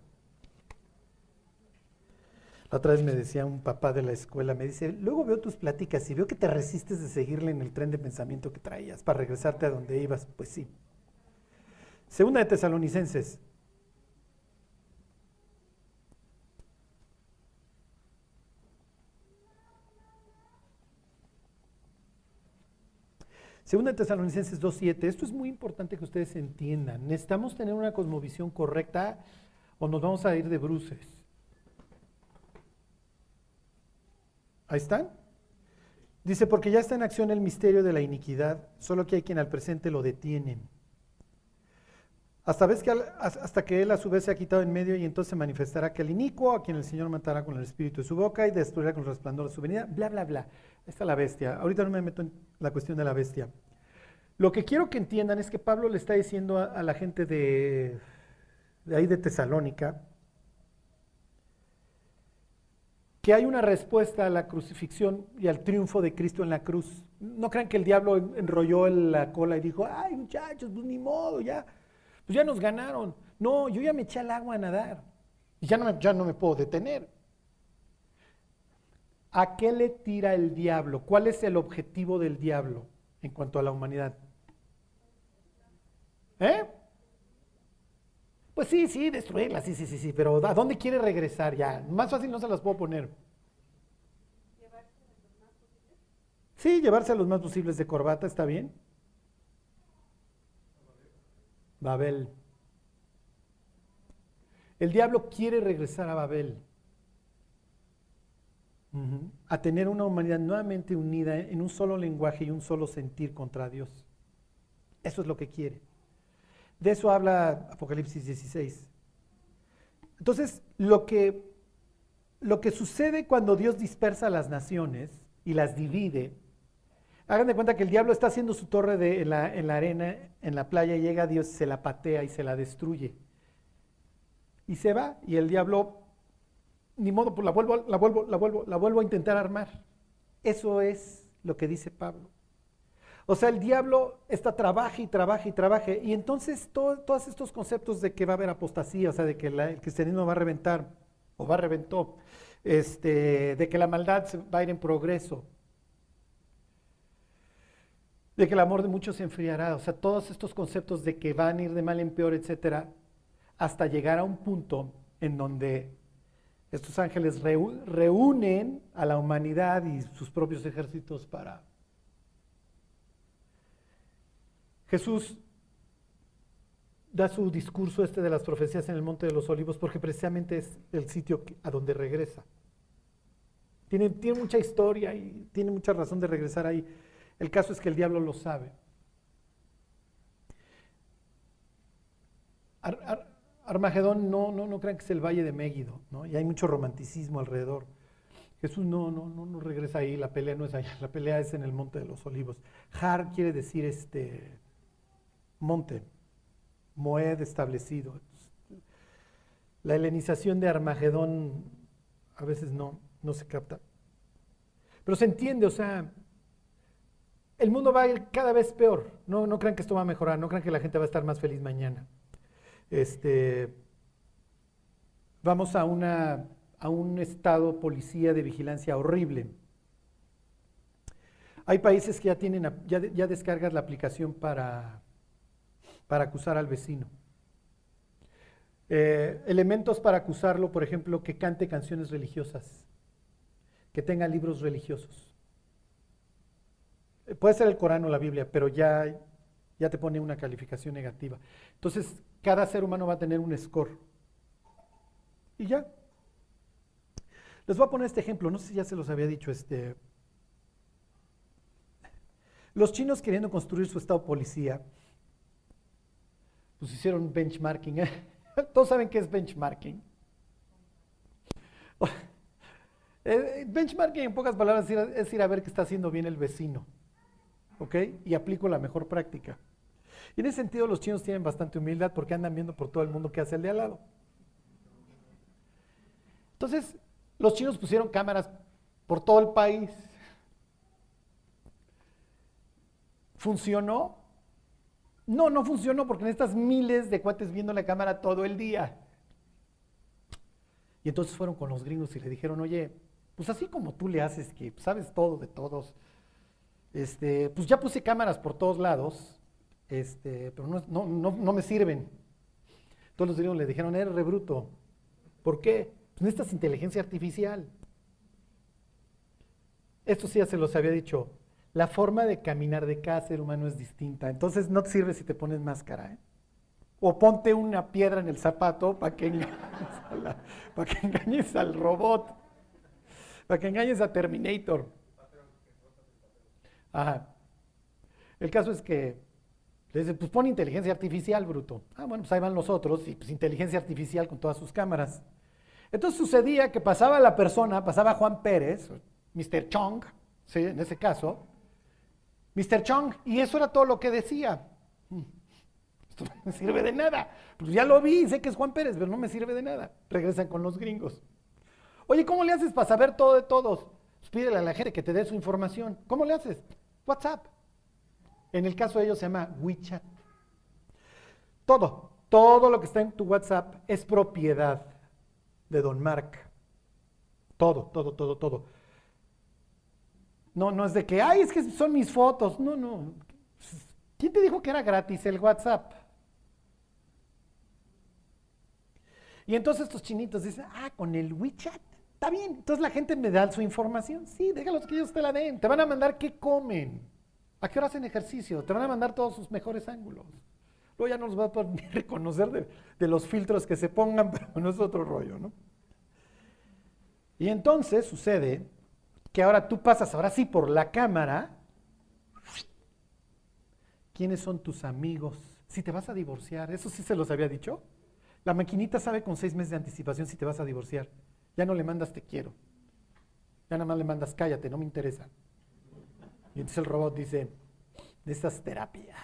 La otra vez me decía un papá de la escuela, me dice, luego veo tus pláticas y veo que te resistes de seguirle en el tren de pensamiento que traías para regresarte a donde ibas. Pues sí, Segunda de Tesalonicenses. Segunda de Tesalonicenses 2.7. Esto es muy importante que ustedes entiendan. Necesitamos tener una cosmovisión correcta o nos vamos a ir de bruces. Ahí están. Dice, porque ya está en acción el misterio de la iniquidad, solo que hay quien al presente lo detienen hasta, que, hasta que él a su vez se ha quitado en medio y entonces se manifestará aquel inicuo a quien el Señor matará con el espíritu de su boca y destruirá con el resplandor de su venida, bla, bla, bla. Está la bestia. Ahorita no me meto en la cuestión de la bestia. Lo que quiero que entiendan es que Pablo le está diciendo a, la gente de, de ahí de Tesalónica que hay una respuesta a la crucifixión y al triunfo de Cristo en la cruz. No crean que el diablo enrolló la cola y dijo, ay muchachos, pues ni modo, ya pues ya nos ganaron. No, yo ya me eché al agua a nadar y ya no me, ya no me puedo detener. ¿A qué le tira el diablo? ¿Cuál es el objetivo del diablo en cuanto a la humanidad? ¿Eh? Pues sí, sí, destruirla, sí, sí, sí, sí, pero ¿a dónde quiere regresar ya? Más fácil no se las puedo poner. Sí, llevarse a los más posibles de corbata, está bien. Babel. El diablo quiere regresar a Babel, a tener una humanidad nuevamente unida en un solo lenguaje y un solo sentir contra Dios. Eso es lo que quiere. De eso habla Apocalipsis 16. Entonces, lo que, lo que sucede cuando Dios dispersa a las naciones y las divide Hagan de cuenta que el diablo está haciendo su torre de, en, la, arena, en la playa, llega Dios, se la patea y se la destruye. Y se va, y el diablo, ni modo, pues la vuelvo, la vuelvo, la vuelvo, la vuelvo a intentar armar. Eso es lo que dice Pablo. O sea, el diablo está trabaja y trabaja y trabaja. Y entonces todos estos conceptos de que va a haber apostasía, o sea, de que el cristianismo va a reventar, o va a reventó, este, de que la maldad va a ir en progreso, de que el amor de muchos se enfriará, o sea, todos estos conceptos de que van a ir de mal en peor, etcétera, hasta llegar a un punto en donde estos ángeles reúnen a la humanidad y sus propios ejércitos para... Jesús da su discurso este de las profecías en el Monte de los Olivos porque precisamente es el sitio a donde regresa. Tiene, tiene mucha historia y tiene mucha razón de regresar ahí. El caso es que el diablo lo sabe. Ar- Ar- Armagedón no, no, no crean que es el valle de Megiddo, ¿no? Y hay mucho romanticismo alrededor. Jesús no, no, no, no regresa ahí, la pelea no es allá, la pelea es en el Monte de los Olivos. Har quiere decir este monte, Moed establecido. La helenización de Armagedón a veces no, no se capta. Pero se entiende, o sea, el mundo va a ir cada vez peor. No, no crean que esto va a mejorar, no crean que la gente va a estar más feliz mañana. Este, vamos a, una, a un estado policía de vigilancia horrible. Hay países que ya tienen, ya, ya descargas la aplicación para, para acusar al vecino. Eh, elementos para acusarlo, por ejemplo, que cante canciones religiosas, que tenga libros religiosos. Puede ser el Corán o la Biblia, pero ya, ya te pone una calificación negativa. Entonces, cada ser humano va a tener un score. Y ya. Les voy a poner este ejemplo, no sé si ya se los había dicho. Este, los chinos queriendo construir su estado policía, pues hicieron benchmarking. ¿eh? Todos saben qué es benchmarking. Eh, benchmarking, en pocas palabras, es ir a ver qué está haciendo bien el vecino. ¿Ok? Y aplico la mejor práctica. Y en ese sentido, los chinos tienen bastante humildad porque andan viendo por todo el mundo qué hace el de al lado. Entonces, los chinos pusieron cámaras por todo el país. ¿Funcionó? No, no funcionó porque necesitas miles de cuates viendo la cámara todo el día. Y entonces fueron con los gringos y le dijeron, oye, pues así como tú le haces, que sabes todo de todos, este, pues ya puse cámaras por todos lados, este, pero no, no, no, me sirven. Todos los gringos le dijeron, eres re bruto. ¿Por qué? Pues necesitas inteligencia artificial. Esto sí ya se los había dicho. La forma de caminar de cada ser humano es distinta. Entonces no te sirve si te pones máscara. ¿eh? O ponte una piedra en el zapato para que, para que engañes al robot. Para que engañes a Terminator. Ajá. El caso es que le dice, pues pon inteligencia artificial, bruto. Ah, bueno, pues ahí van los otros y pues inteligencia artificial con todas sus cámaras. Entonces sucedía que pasaba la persona, pasaba Juan Pérez, Mr. Chong, ¿sí? en ese caso, Mr. Chong, y eso era todo lo que decía. Mm, Esto no me sirve de nada. Pues ya lo vi, sé que es Juan Pérez, pero no me sirve de nada. Regresan con los gringos. Oye, ¿cómo le haces para saber todo de todos? Pues pídele a la gente que te dé su información. ¿Cómo le haces? WhatsApp. En el caso de ellos se llama WeChat. Todo, todo lo que está en tu WhatsApp es propiedad de Don Mark. Todo, todo, todo, todo. No, no es de que, ay, es que son mis fotos. No, no. ¿Quién te dijo que era gratis el WhatsApp? Y entonces estos chinitos dicen, ah, con el WeChat. Está bien. Entonces la gente me da su información. Sí, déjalos que ellos te la den. Te van a mandar qué comen. ¿A qué hora hacen ejercicio? Te van a mandar todos sus mejores ángulos. Luego ya no los va a poder reconocer de, de los filtros que se pongan, pero no es otro rollo, ¿no? Y entonces sucede que ahora tú pasas, ahora sí, por la cámara. ¿Quiénes son tus amigos? Si te vas a divorciar, eso sí se los había dicho. La maquinita sabe con seis meses de anticipación si te vas a divorciar. Ya no le mandas te quiero. Ya nada más le mandas cállate, no me interesa. Y entonces el robot dice, necesitas terapia.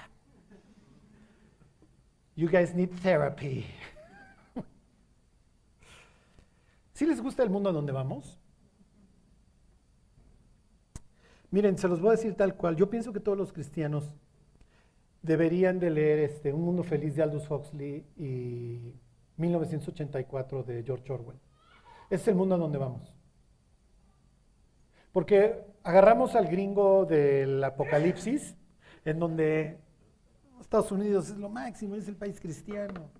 You guys need therapy. ¿Sí les gusta el mundo a donde vamos? Miren, se los voy a decir tal cual. Yo pienso que todos los cristianos deberían de leer este Un Mundo Feliz de Aldous Huxley y 1984 de George Orwell. Ese es el mundo a donde vamos. Porque agarramos al gringo del apocalipsis, en donde Estados Unidos es lo máximo, es el país cristiano.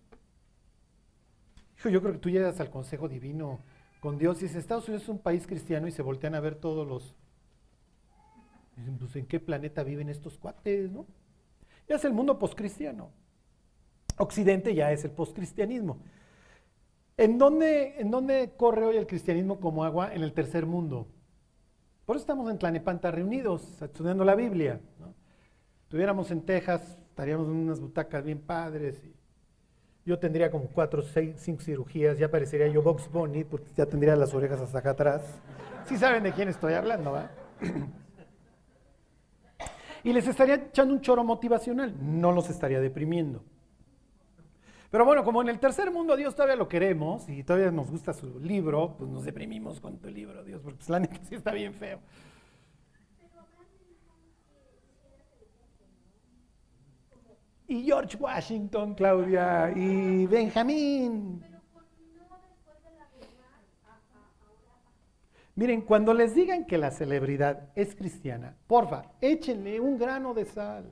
Hijo, yo creo que tú llegas al consejo divino con Dios y dices, Estados Unidos es un país cristiano y se voltean a ver todos los... Dicen, pues ¿en qué planeta viven estos cuates, no? Ya es el mundo poscristiano. Occidente ya es el poscristianismo. ¿En dónde, ¿En dónde corre hoy el cristianismo como agua? En el tercer mundo. Por eso estamos en Tlanepanta reunidos, estudiando la Biblia. ¿no? Estuviéramos en Texas, estaríamos en unas butacas bien padres. Y yo tendría como cuatro, seis, cinco cirugías, ya parecería yo Box Bunny, porque ya tendría las orejas hasta acá atrás. Sí saben de quién estoy hablando, ¿va? y les estaría echando un choro motivacional, no los estaría deprimiendo. Pero bueno, como en el tercer mundo Dios todavía lo queremos y todavía nos gusta su libro, pues nos deprimimos con tu libro, Dios, porque pues, la neta sí está bien feo. Y George Washington, Claudia, y Benjamín. Miren, cuando les digan que la celebridad es cristiana, porfa, échenle un grano de sal.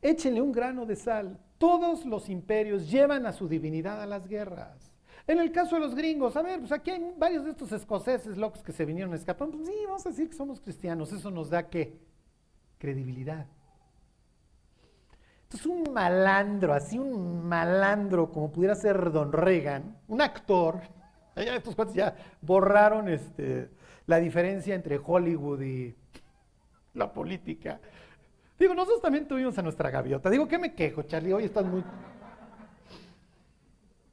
Échenle un grano de sal. Todos los imperios llevan a su divinidad a las guerras. En el caso de los gringos, a ver, pues aquí hay varios de estos escoceses locos que se vinieron escapando. Pues sí, vamos a decir que somos cristianos. Eso nos da qué? Credibilidad. Entonces un malandro, así un malandro como pudiera ser Don Reagan, un actor, estos cuates ya borraron este, la diferencia entre Hollywood y la política. Digo, nosotros también tuvimos a nuestra gaviota. Digo, ¿qué me quejo, Charlie? Hoy estás muy...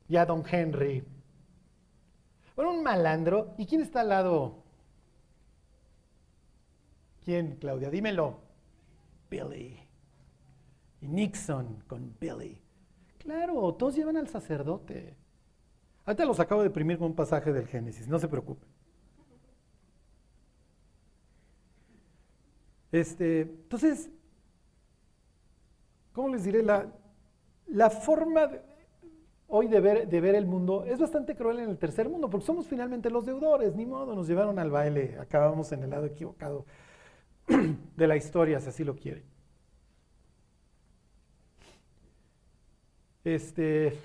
Ya Don Henry. Bueno, un malandro. ¿Y quién está al lado? ¿Quién, Claudia? Dímelo. Billy. Y Nixon con Billy. Claro, todos llevan al sacerdote. Ahorita los acabo de imprimir con un pasaje del Génesis, no se preocupen. Este, entonces, ¿cómo les diré? La, la forma hoy de ver, de ver el mundo es bastante cruel en el tercer mundo, porque somos finalmente los deudores, ni modo, nos llevaron al baile, acabamos en el lado equivocado de la historia, si así lo quieren. Este,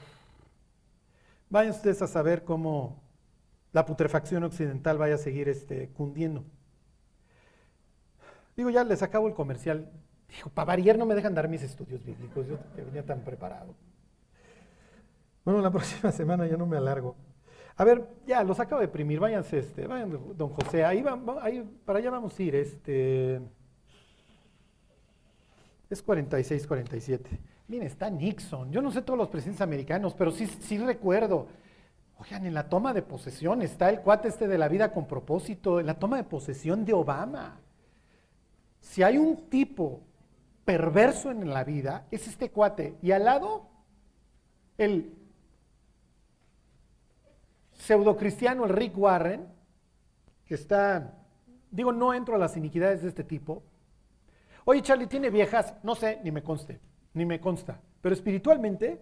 vayan ustedes a saber cómo la putrefacción occidental vaya a seguir este, cundiendo. Digo, ya les acabo el comercial. Dijo, para variar no me dejan dar mis estudios bíblicos, yo que venía tan preparado. Bueno, la próxima semana ya no me alargo. A ver, ya, los acabo de imprimir, váyanse, este, vayan, don José, ahí, va, ahí para allá vamos a ir, este, es 46, 47. Miren, está Nixon, yo no sé todos los presidentes americanos, pero sí, sí recuerdo, oigan, en la toma de posesión está el cuate este de la vida con propósito, en la toma de posesión de Obama. Si hay un tipo perverso en la vida, es este cuate, y al lado, el pseudocristiano, el Rick Warren, que está, digo, no entro a las iniquidades de este tipo. Oye, Charlie, ¿tiene viejas? No sé, ni me conste, ni me consta. Pero espiritualmente,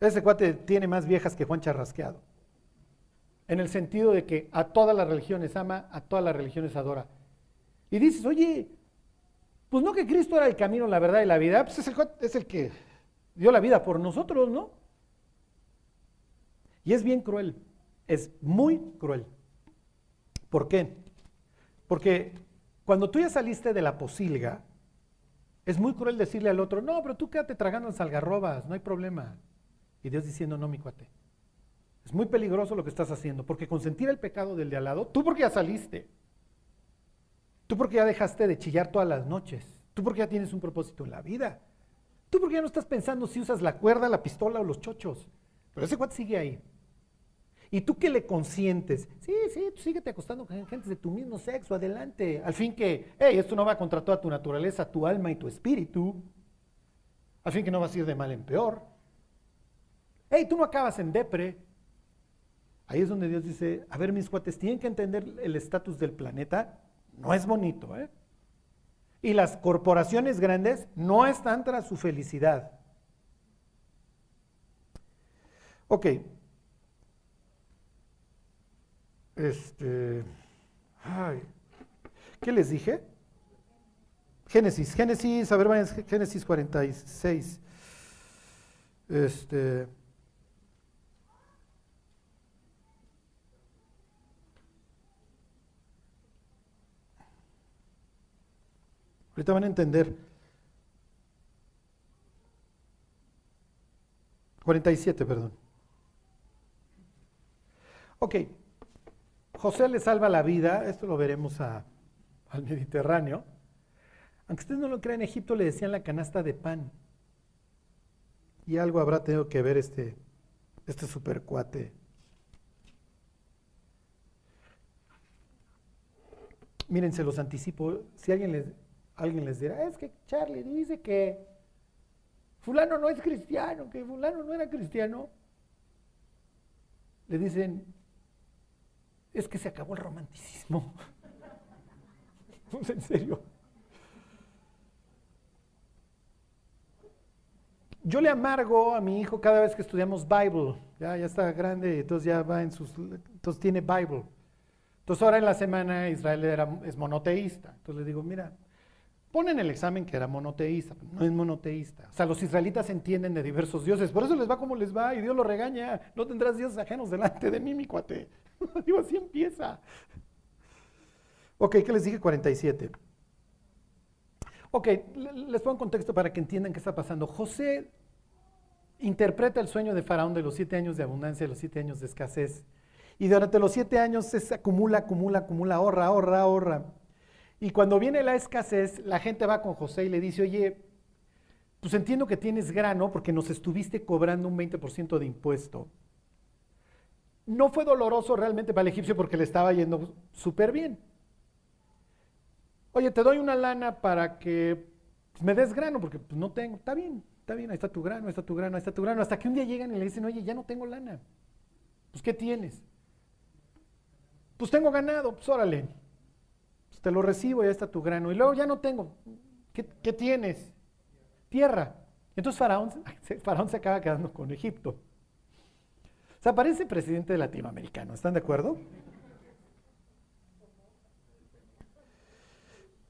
ese cuate tiene más viejas que Juan Charrasqueado. En el sentido de que a todas las religiones ama, a todas las religiones adora. Y dices, oye, pues no que Cristo era el camino, la verdad y la vida, pues es el, que dio la vida por nosotros, ¿no? Y es bien cruel, es muy cruel. ¿Por qué? Porque cuando tú ya saliste de la posilga, es muy cruel decirle al otro, no, pero tú quédate tragando en salgarrobas, no hay problema. Y Dios diciendo, no, mi cuate. Es muy peligroso lo que estás haciendo, porque consentir el pecado del de al lado, tú porque ya saliste, tú porque ya dejaste de chillar todas las noches, tú porque ya tienes un propósito en la vida, tú porque ya no estás pensando si usas la cuerda, la pistola o los chochos, pero ese cuate sigue ahí. Y tú que le consientes, sí, sí, tú síguete acostando con gente de tu mismo sexo, adelante. Al fin que, hey, esto no va contra toda tu naturaleza, tu alma y tu espíritu. Al fin que no vas a ir de mal en peor. Hey, tú no acabas en depre. Ahí es donde Dios dice, a ver, mis cuates, tienen que entender el estatus del planeta. No es bonito, ¿eh? Y las corporaciones grandes no están tras su felicidad. Ok, este, ay, ¿qué les dije? Génesis, Génesis, a ver, Génesis 46. Este. Ahorita van a entender. 47, perdón. Ok. José le salva la vida, esto lo veremos al Mediterráneo. Aunque ustedes no lo crean, en Egipto le decían la canasta de pan. Y algo habrá tenido que ver este, este supercuate. Miren, se los anticipo. Si alguien les, alguien les dirá, es que Charlie dice que fulano no es cristiano, que fulano no era cristiano, le dicen, es que se acabó el romanticismo. en serio. Yo le amargo a mi hijo cada vez que estudiamos Bible. Ya, ya está grande, entonces ya va en sus. Entonces tiene Bible. Entonces ahora en la semana Israel era, es monoteísta. Entonces le digo, mira, pon en el examen que era monoteísta, no es monoteísta. O sea, los israelitas entienden de diversos dioses, por eso les va como les va y Dios lo regaña. No tendrás dioses ajenos delante de mí, mi cuate. digo, así empieza. Ok, ¿qué les dije? 47. Ok, le- les pongo en contexto para que entiendan qué está pasando. José interpreta el sueño de Faraón de los siete años de abundancia y los siete años de escasez. Y durante los siete años se acumula, acumula, acumula, ahorra, ahorra, ahorra. Y cuando viene la escasez, la gente va con José y le dice, oye, pues entiendo que tienes grano porque nos estuviste cobrando un 20% de impuesto. No fue doloroso realmente para el egipcio porque le estaba yendo súper bien. Oye, te doy una lana para que me des grano, porque pues, no tengo. Está bien, está bien, ahí está tu grano, ahí está tu grano, ahí está tu grano. Hasta que un día llegan y le dicen, oye, ya no tengo lana. Pues, ¿qué tienes? Pues tengo ganado, pues órale. Te lo recibo, ya está tu grano. Y luego ya no tengo. ¿Qué, tienes? Tierra. Entonces Faraón, Faraón se acaba quedando con Egipto. O sea, parece presidente latinoamericano, ¿están de acuerdo?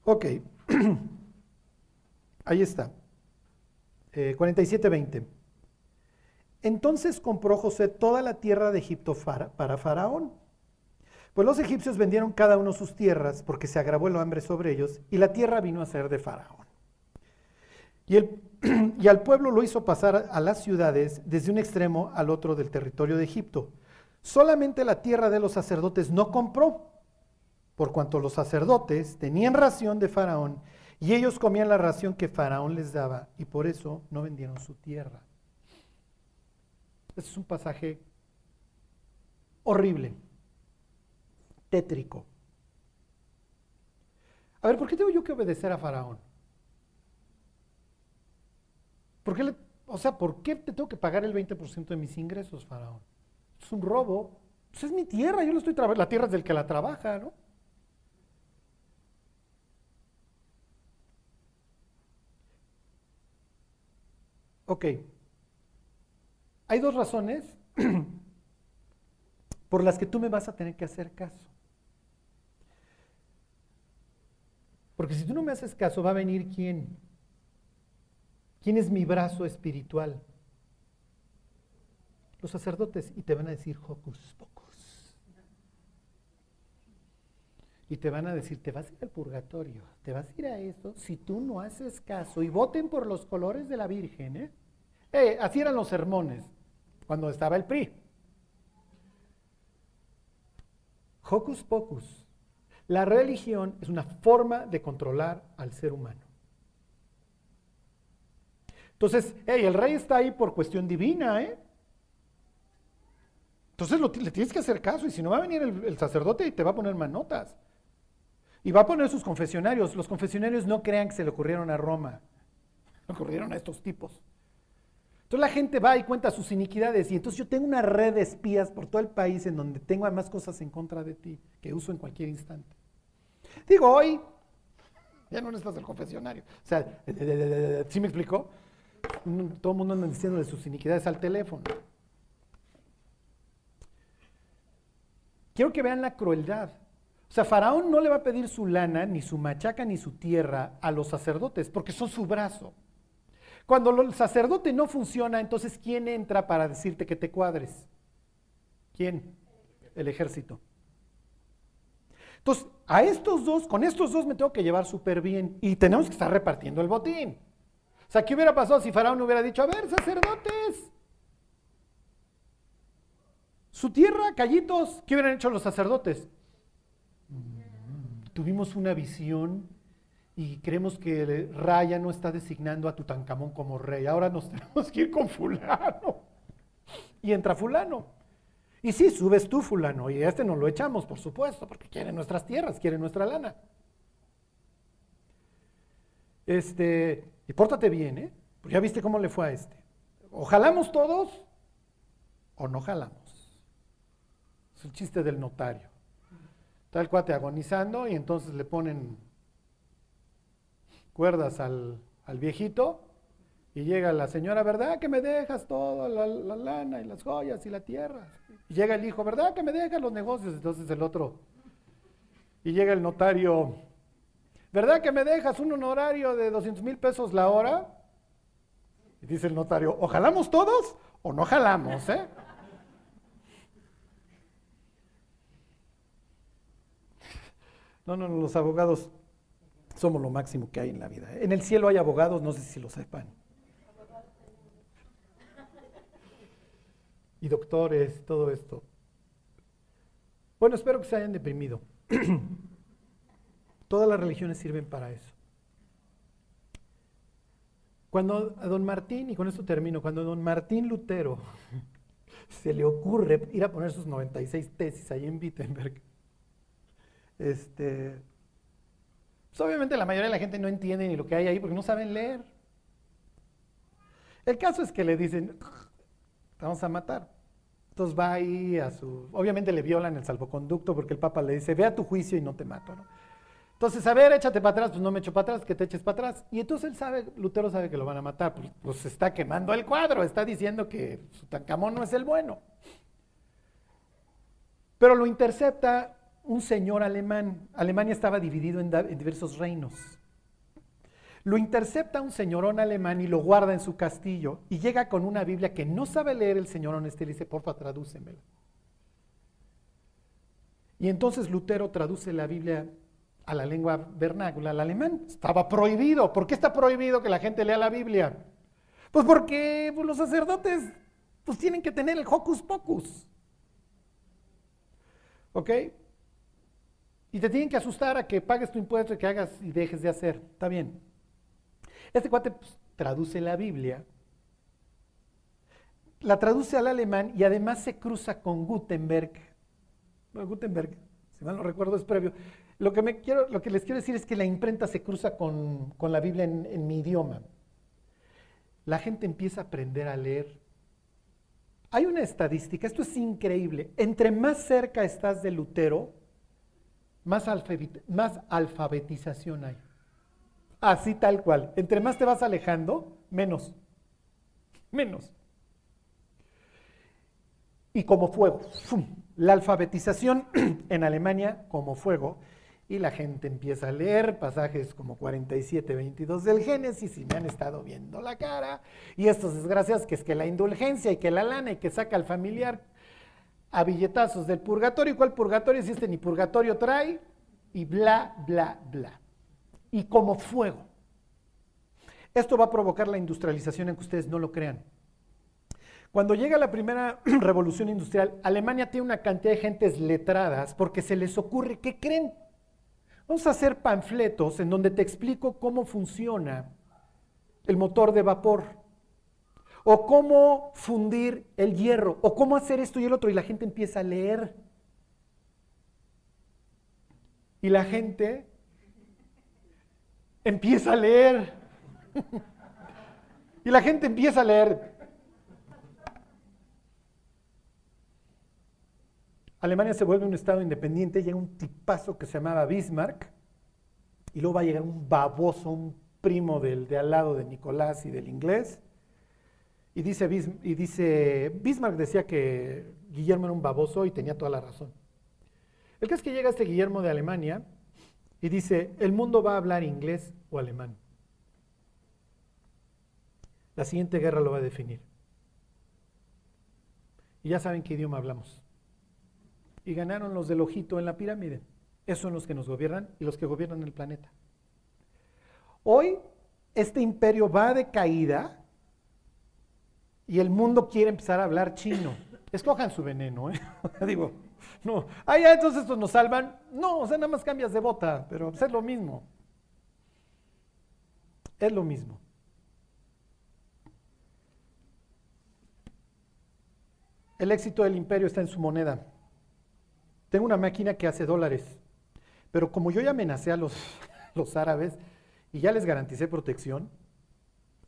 Ok, ahí está. Eh, 47-20. Entonces compró José toda la tierra de Egipto para Faraón. Pues los egipcios vendieron cada uno sus tierras porque se agravó el hambre sobre ellos y la tierra vino a ser de Faraón. Y, el- y al pueblo lo hizo pasar a las ciudades desde un extremo al otro del territorio de Egipto. Solamente la tierra de los sacerdotes no compró, por cuanto los sacerdotes tenían ración de Faraón y ellos comían la ración que Faraón les daba y por eso no vendieron su tierra. Este es un pasaje horrible, tétrico. A ver, ¿por qué tengo yo que obedecer a Faraón? ¿Por qué o sea, ¿por qué te tengo que pagar el 20% de mis ingresos, Faraón? Es un robo. Pues es mi tierra, yo lo estoy trabajando. La tierra es del que la trabaja, ¿no? Ok. Hay dos razones por las que tú me vas a tener que hacer caso. Porque si tú no me haces caso, va a venir quién? ¿Quién es mi brazo espiritual? Los sacerdotes y te van a decir hocus pocus. Y te van a decir, te vas a ir al purgatorio, te vas a ir a esto si tú no haces caso y voten por los colores de la Virgen. ¿eh? Eh, así eran los sermones cuando estaba el PRI. Hocus pocus. La religión es una forma de controlar al ser humano. Entonces, el rey está ahí por cuestión divina, ¿eh? Entonces le tienes que hacer caso y si no va a venir el, el sacerdote y te va a poner manotas. Y va a poner sus confesionarios. Los confesionarios no crean que se le ocurrieron a Roma. Le ocurrieron a estos tipos. Entonces la gente va y cuenta sus iniquidades y entonces yo tengo una red de espías por todo el país en donde tengo además cosas en contra de ti que uso en cualquier instante. Digo, hoy ya no necesitas el confesionario. O sea, ¿sí me explicó? Todo el mundo anda diciendo de sus iniquidades al teléfono. Quiero que vean la crueldad. O sea, Faraón no le va a pedir su lana, ni su machaca, ni su tierra a los sacerdotes, porque son su brazo. Cuando el sacerdote no funciona, entonces ¿quién entra para decirte que te cuadres? ¿Quién? El ejército. Entonces, a estos dos, con estos dos me tengo que llevar súper bien y tenemos que estar repartiendo el botín. O sea, ¿qué hubiera pasado si Faraón hubiera dicho, a ver, sacerdotes? Su tierra, callitos, ¿qué hubieran hecho los sacerdotes? Mm, Tuvimos una visión y creemos que Raya no está designando a Tutankamón como rey. Ahora nos tenemos que ir con fulano. Y entra fulano. Y sí, subes tú fulano. Y a este nos lo echamos, por supuesto, porque quiere nuestras tierras, quiere nuestra lana. Este, y pórtate bien, ¿eh? Pues ya viste cómo le fue a este. O jalamos todos o no jalamos. Es el chiste del notario. Está el cuate agonizando y entonces le ponen cuerdas al, al viejito y llega la señora, ¿verdad que me dejas toda la, la lana y las joyas y la tierra? Y llega el hijo, ¿verdad que me dejas los negocios? Entonces el otro. Y llega el notario, ¿verdad que me dejas un honorario de 200 mil pesos la hora? Y dice el notario, o jalamos todos o no jalamos, ¿eh? No, no, no, los abogados somos lo máximo que hay en la vida. En el cielo hay abogados, no sé si lo sepan. Y doctores, todo esto. Bueno, espero que se hayan deprimido. Todas las religiones sirven para eso. Cuando a don Martín, y con esto termino, cuando a don Martín Lutero se le ocurre ir a poner sus 96 tesis ahí en Wittenberg, este, pues obviamente la mayoría de la gente no entiende ni lo que hay ahí porque no saben leer. El caso es que le dicen, te vamos a matar. Entonces va ahí a su... Obviamente le violan el salvoconducto porque el Papa le dice, ve a tu juicio y no te mato. ¿no? Entonces, a ver, échate para atrás, pues no me echo para atrás, que te eches para atrás. Y entonces él sabe, Lutero sabe que lo van a matar, pues, pues está quemando el cuadro, está diciendo que su tancamón no es el bueno. Pero lo intercepta un señor alemán. Alemania estaba dividido en diversos reinos. Lo intercepta un señorón alemán y lo guarda en su castillo y llega con una Biblia que no sabe leer el señorón este y le dice, porfa, tradúcemela. Y entonces Lutero traduce la Biblia a la lengua vernácula, al alemán. Estaba prohibido. ¿Por qué está prohibido que la gente lea la Biblia? Pues porque pues, los sacerdotes pues, tienen que tener el hocus pocus. ¿Ok? Y te tienen que asustar a que pagues tu impuesto y que hagas y dejes de hacer. Está bien. Este cuate pues, traduce la Biblia, la traduce al alemán y además se cruza con Gutenberg. Bueno, Gutenberg, si mal no recuerdo, es previo. Lo que, me quiero, lo que les quiero decir es que la imprenta se cruza con, con la Biblia en, en mi idioma. La gente empieza a aprender a leer. Hay una estadística, esto es increíble. Entre más cerca estás de Lutero, más, alfabet, más alfabetización hay. Así tal cual. Entre más te vas alejando, menos. Menos. Y como fuego. La alfabetización en Alemania como fuego. Y la gente empieza a leer pasajes como 47, 22 del Génesis y me han estado viendo la cara. Y estos desgraciados que es que la indulgencia y que la lana y que saca al familiar a billetazos del purgatorio. ¿Cuál purgatorio? Si este ni purgatorio trae. Y bla, bla, bla y como fuego. Esto va a provocar la industrialización en que ustedes no lo crean. Cuando llega la primera revolución industrial, Alemania tiene una cantidad de gentes letradas porque se les ocurre, ¿qué creen? Vamos a hacer panfletos en donde te explico cómo funciona el motor de vapor, o cómo fundir el hierro, o cómo hacer esto y el otro, y la gente empieza a leer. Y la gente empieza a leer. y la gente empieza a leer. Alemania se vuelve un estado independiente, llega un tipazo que se llamaba Bismarck, y luego va a llegar un baboso, un primo del de al lado de Nicolás y del inglés. Y dice, y dice, Bismarck decía que Guillermo era un baboso y tenía toda la razón. El que es que llega este Guillermo de Alemania y dice, el mundo va a hablar inglés o alemán. La siguiente guerra lo va a definir. Y ya saben qué idioma hablamos. Y ganaron los del ojito en la pirámide. Esos son los que nos gobiernan y los que gobiernan el planeta. Hoy este imperio va de caída y el mundo quiere empezar a hablar chino. Escojan su veneno, ¿eh? Digo, no. Ah, ya, entonces estos nos salvan. No, o sea, nada más cambias de bota, pero es lo mismo. Es lo mismo. El éxito del imperio está en su moneda. Tengo una máquina que hace dólares, pero como yo ya amenacé a los, los árabes y ya les garanticé protección,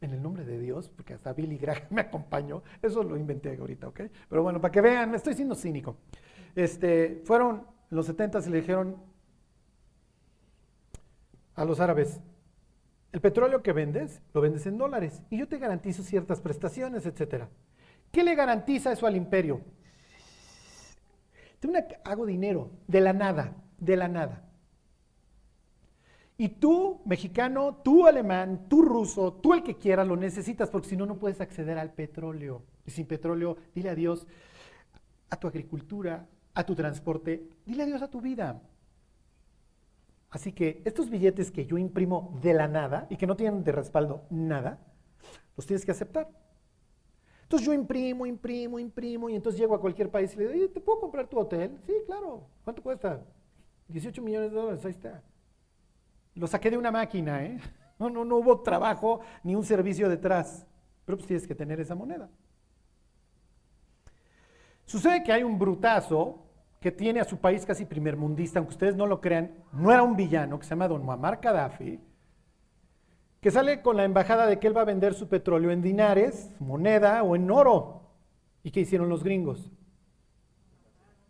en el nombre de Dios, porque hasta Billy Graham me acompañó, eso lo inventé ahorita, ¿ok? Pero bueno, para que vean, me estoy siendo cínico. Este, fueron en los 70 y le dijeron a los árabes, el petróleo que vendes, lo vendes en dólares y yo te garantizo ciertas prestaciones, etcétera. ¿Qué le garantiza eso al imperio? Tengo hago dinero de la nada, de la nada. Y tú, mexicano, tú, alemán, tú, ruso, tú el que quieras, lo necesitas porque si no, no puedes acceder al petróleo. Y sin petróleo, dile adiós a tu agricultura, a tu transporte, dile adiós a tu vida. Así que estos billetes que yo imprimo de la nada y que no tienen de respaldo nada, los tienes que aceptar. Entonces yo imprimo, imprimo, imprimo y entonces llego a cualquier país y le digo, ¿te puedo comprar tu hotel? Sí, claro. ¿Cuánto cuesta? 18 millones de dólares, ahí está. Lo saqué de una máquina, ¿eh? No, no, no hubo trabajo ni un servicio detrás. Pero pues tienes que tener esa moneda. Sucede que hay un brutazo que tiene a su país casi primermundista, aunque ustedes no lo crean, no era un villano, que se llama Don Muammar Gaddafi, que sale con la embajada de que él va a vender su petróleo en dinares, moneda o en oro. ¿Y qué hicieron los gringos?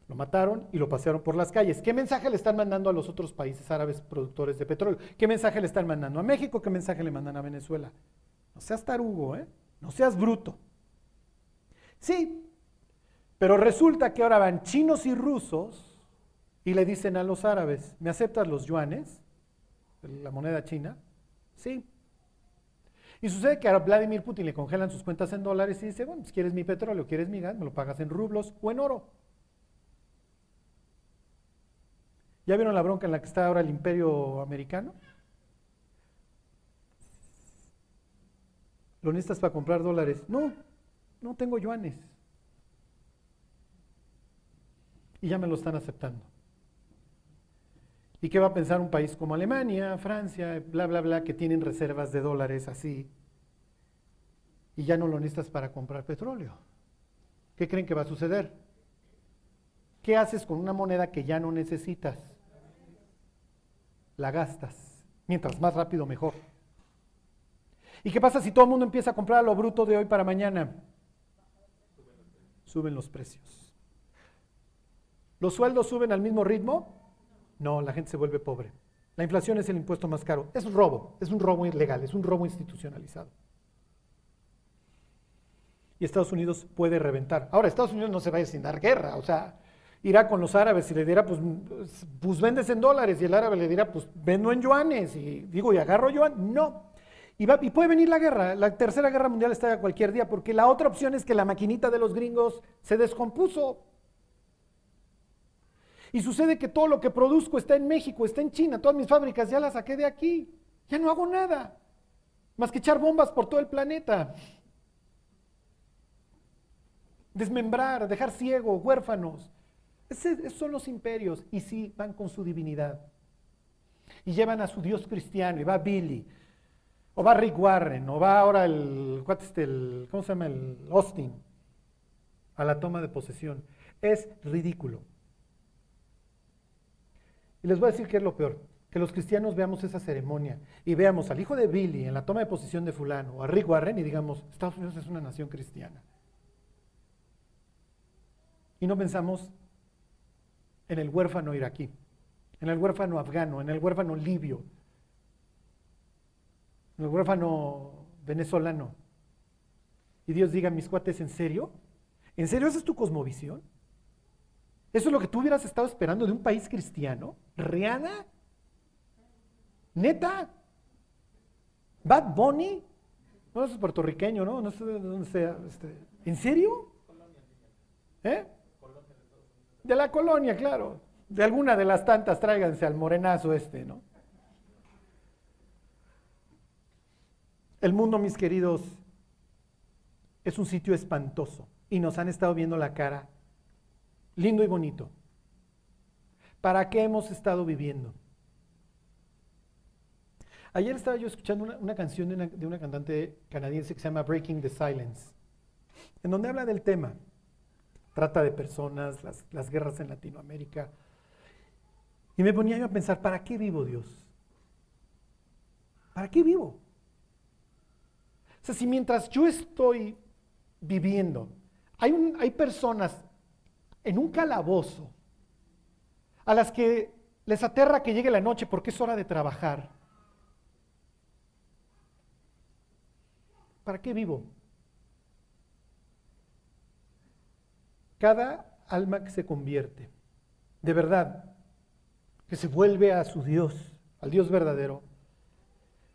Lo mataron y lo pasearon por las calles. ¿Qué mensaje le están mandando a los otros países árabes productores de petróleo? ¿Qué mensaje le están mandando a México? ¿Qué mensaje le mandan a Venezuela? No seas tarugo, ¿eh? No seas bruto. Sí, pero resulta que ahora van chinos y rusos y le dicen a los árabes, ¿me aceptas los yuanes? La moneda china. Sí. Y sucede que a Vladimir Putin le congelan sus cuentas en dólares y dice, bueno, si quieres mi petróleo, quieres mi gas, me lo pagas en rublos o en oro. ¿Ya vieron la bronca en la que está ahora el imperio americano? ¿Lo necesitas para comprar dólares? No, no tengo yuanes. Y ya me lo están aceptando. ¿Y qué va a pensar un país como Alemania, Francia, bla, bla, bla, que tienen reservas de dólares así? Y ya no lo necesitas para comprar petróleo. ¿Qué creen que va a suceder? ¿Qué haces con una moneda que ya no necesitas? La gastas. Mientras más rápido, mejor. ¿Y qué pasa si todo el mundo empieza a comprar lo bruto de hoy para mañana? Suben los precios. ¿Los sueldos suben al mismo ritmo? No, la gente se vuelve pobre. La inflación es el impuesto más caro. Es un robo, es un robo ilegal, es un robo institucionalizado. Y Estados Unidos puede reventar. Ahora, Estados Unidos no se va a ir sin dar guerra, o sea, irá con los árabes y le dirá, pues, pues vendes en dólares, y el árabe le dirá, pues vendo en yuanes, y digo, y agarro yuan. No. Y, va, y puede venir la guerra, la tercera guerra mundial está a cualquier día, porque la otra opción es que la maquinita de los gringos se descompuso. Y sucede que todo lo que produzco está en México, está en China, todas mis fábricas ya las saqué de aquí. Ya no hago nada, más que echar bombas por todo el planeta. Desmembrar, dejar ciego, huérfanos. esos son los imperios y sí van con su divinidad. Y llevan a su Dios cristiano, y va Billy, o va Rick Warren, o va ahora el, este, el ¿cómo se llama? El Austin, a la toma de posesión. Es ridículo. Les voy a decir qué es lo peor, que los cristianos veamos esa ceremonia y veamos al hijo de Billy en la toma de posición de fulano o a Rick Warren y digamos, Estados Unidos es una nación cristiana. Y no pensamos en el huérfano iraquí, en el huérfano afgano, en el huérfano libio, en el huérfano venezolano. Y Dios diga, mis cuates, ¿en serio? ¿En serio esa es tu cosmovisión? ¿Eso es lo que tú hubieras estado esperando de un país cristiano? ¿Rihanna? ¿Neta? ¿Bad Bunny? No, eso es puertorriqueño, ¿no? No sé de dónde sea. Este, ¿En serio? ¿Eh? De la colonia, claro. De alguna de las tantas, tráiganse al morenazo este, ¿no? El mundo, mis queridos, es un sitio espantoso y nos han estado viendo la cara, lindo y bonito. ¿Para qué hemos estado viviendo? Ayer estaba yo escuchando una, canción de una, cantante canadiense que se llama Breaking the Silence, en donde habla del tema, trata de personas, las, guerras en Latinoamérica. Y me ponía yo a pensar, ¿para qué vivo Dios? ¿Para qué vivo? O sea, si mientras yo estoy viviendo, hay, hay personas en un calabozo a las que les aterra que llegue la noche porque es hora de trabajar. ¿Para qué vivo? Cada alma que se convierte, de verdad, que se vuelve a su Dios, al Dios verdadero,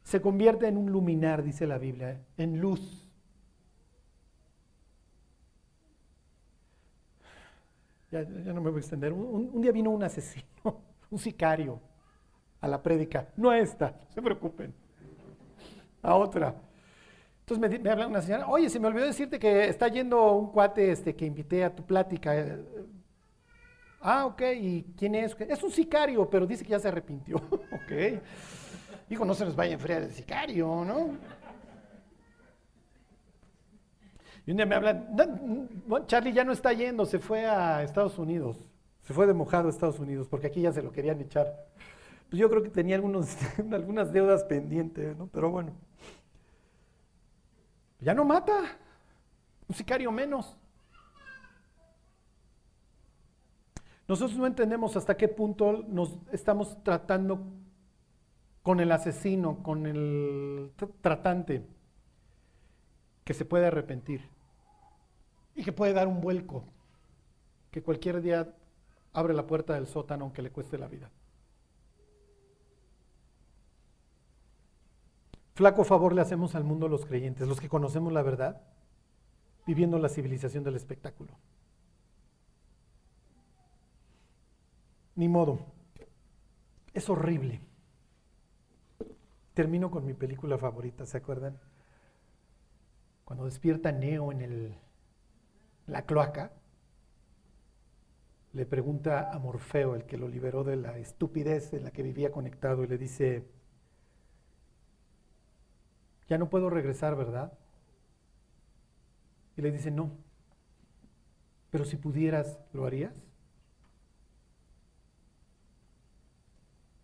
se convierte en un luminar, dice la Biblia, en luz. Ya, no me voy a extender. Un, día vino un asesino, un sicario, a la prédica. No a esta, no se preocupen. A otra. Entonces me, me, habla una señora, oye, se me olvidó decirte que está yendo un cuate este, que invité a tu plática. Ah, ok, ¿y quién es? Es un sicario, pero dice que ya se arrepintió. ok. Hijo, no se nos vaya a enfriar el sicario, ¿no? Y un día me hablan, Charlie ya no está yendo, se fue a Estados Unidos. Se fue de mojado a Estados Unidos, porque aquí ya se lo querían echar. Pues yo creo que tenía algunos, algunas deudas pendientes, ¿no? Pero bueno. Ya no mata. Un sicario menos. Nosotros no entendemos hasta qué punto nos estamos tratando con el asesino, con el tratante, que se puede arrepentir y que puede dar un vuelco, que cualquier día abre la puerta del sótano aunque le cueste la vida. Flaco favor le hacemos al mundo los creyentes, los que conocemos la verdad, viviendo la civilización del espectáculo. Ni modo. Es horrible. Termino con mi película favorita, ¿se acuerdan? Cuando despierta Neo en el, la cloaca, le pregunta a Morfeo, el que lo liberó de la estupidez en la que vivía conectado, y le dice, ya no puedo regresar, ¿verdad? Y le dice, no, pero si pudieras, ¿lo harías?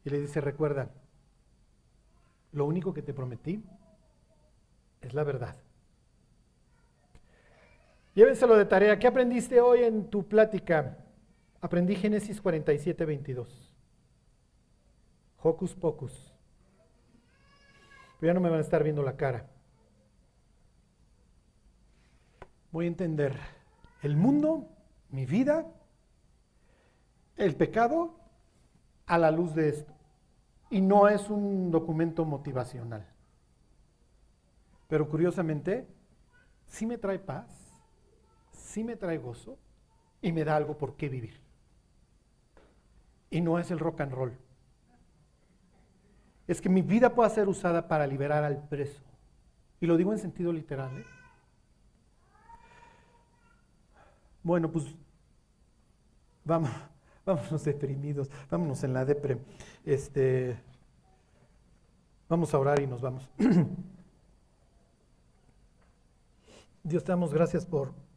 Y le dice, recuerda, lo único que te prometí es la verdad. Llévenselo de tarea. ¿Qué aprendiste hoy en tu plática? Aprendí Génesis 47, 22. Hocus pocus. Pero ya no me van a estar viendo la cara. Voy a entender el mundo, mi vida, el pecado a la luz de esto. Y no es un documento motivacional. Pero curiosamente, sí me trae paz, sí me trae gozo y me da algo por qué vivir. Y no es el rock and roll. Es que mi vida pueda ser usada para liberar al preso. Y lo digo en sentido literal. ¿eh? Bueno, pues vamos, vámonos deprimidos, vámonos en la depre. Este, vamos a orar y nos vamos. Dios, te damos gracias por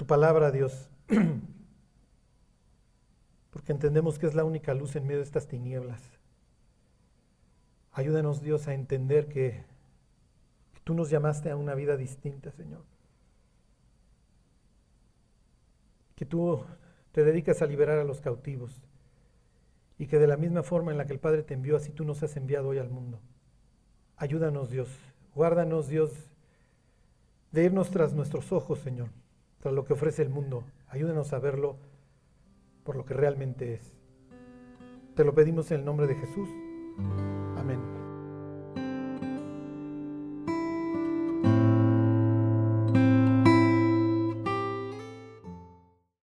tu palabra, Dios, porque entendemos que es la única luz en medio de estas tinieblas. Ayúdanos, Dios, a entender que, que tú nos llamaste a una vida distinta, Señor. Que tú te dedicas a liberar a los cautivos y que de la misma forma en la que el Padre te envió, así tú nos has enviado hoy al mundo. Ayúdanos Dios, guárdanos Dios de irnos tras nuestros ojos, Señor, tras lo que ofrece el mundo. Ayúdanos a verlo por lo que realmente es. Te lo pedimos en el nombre de Jesús. Amén.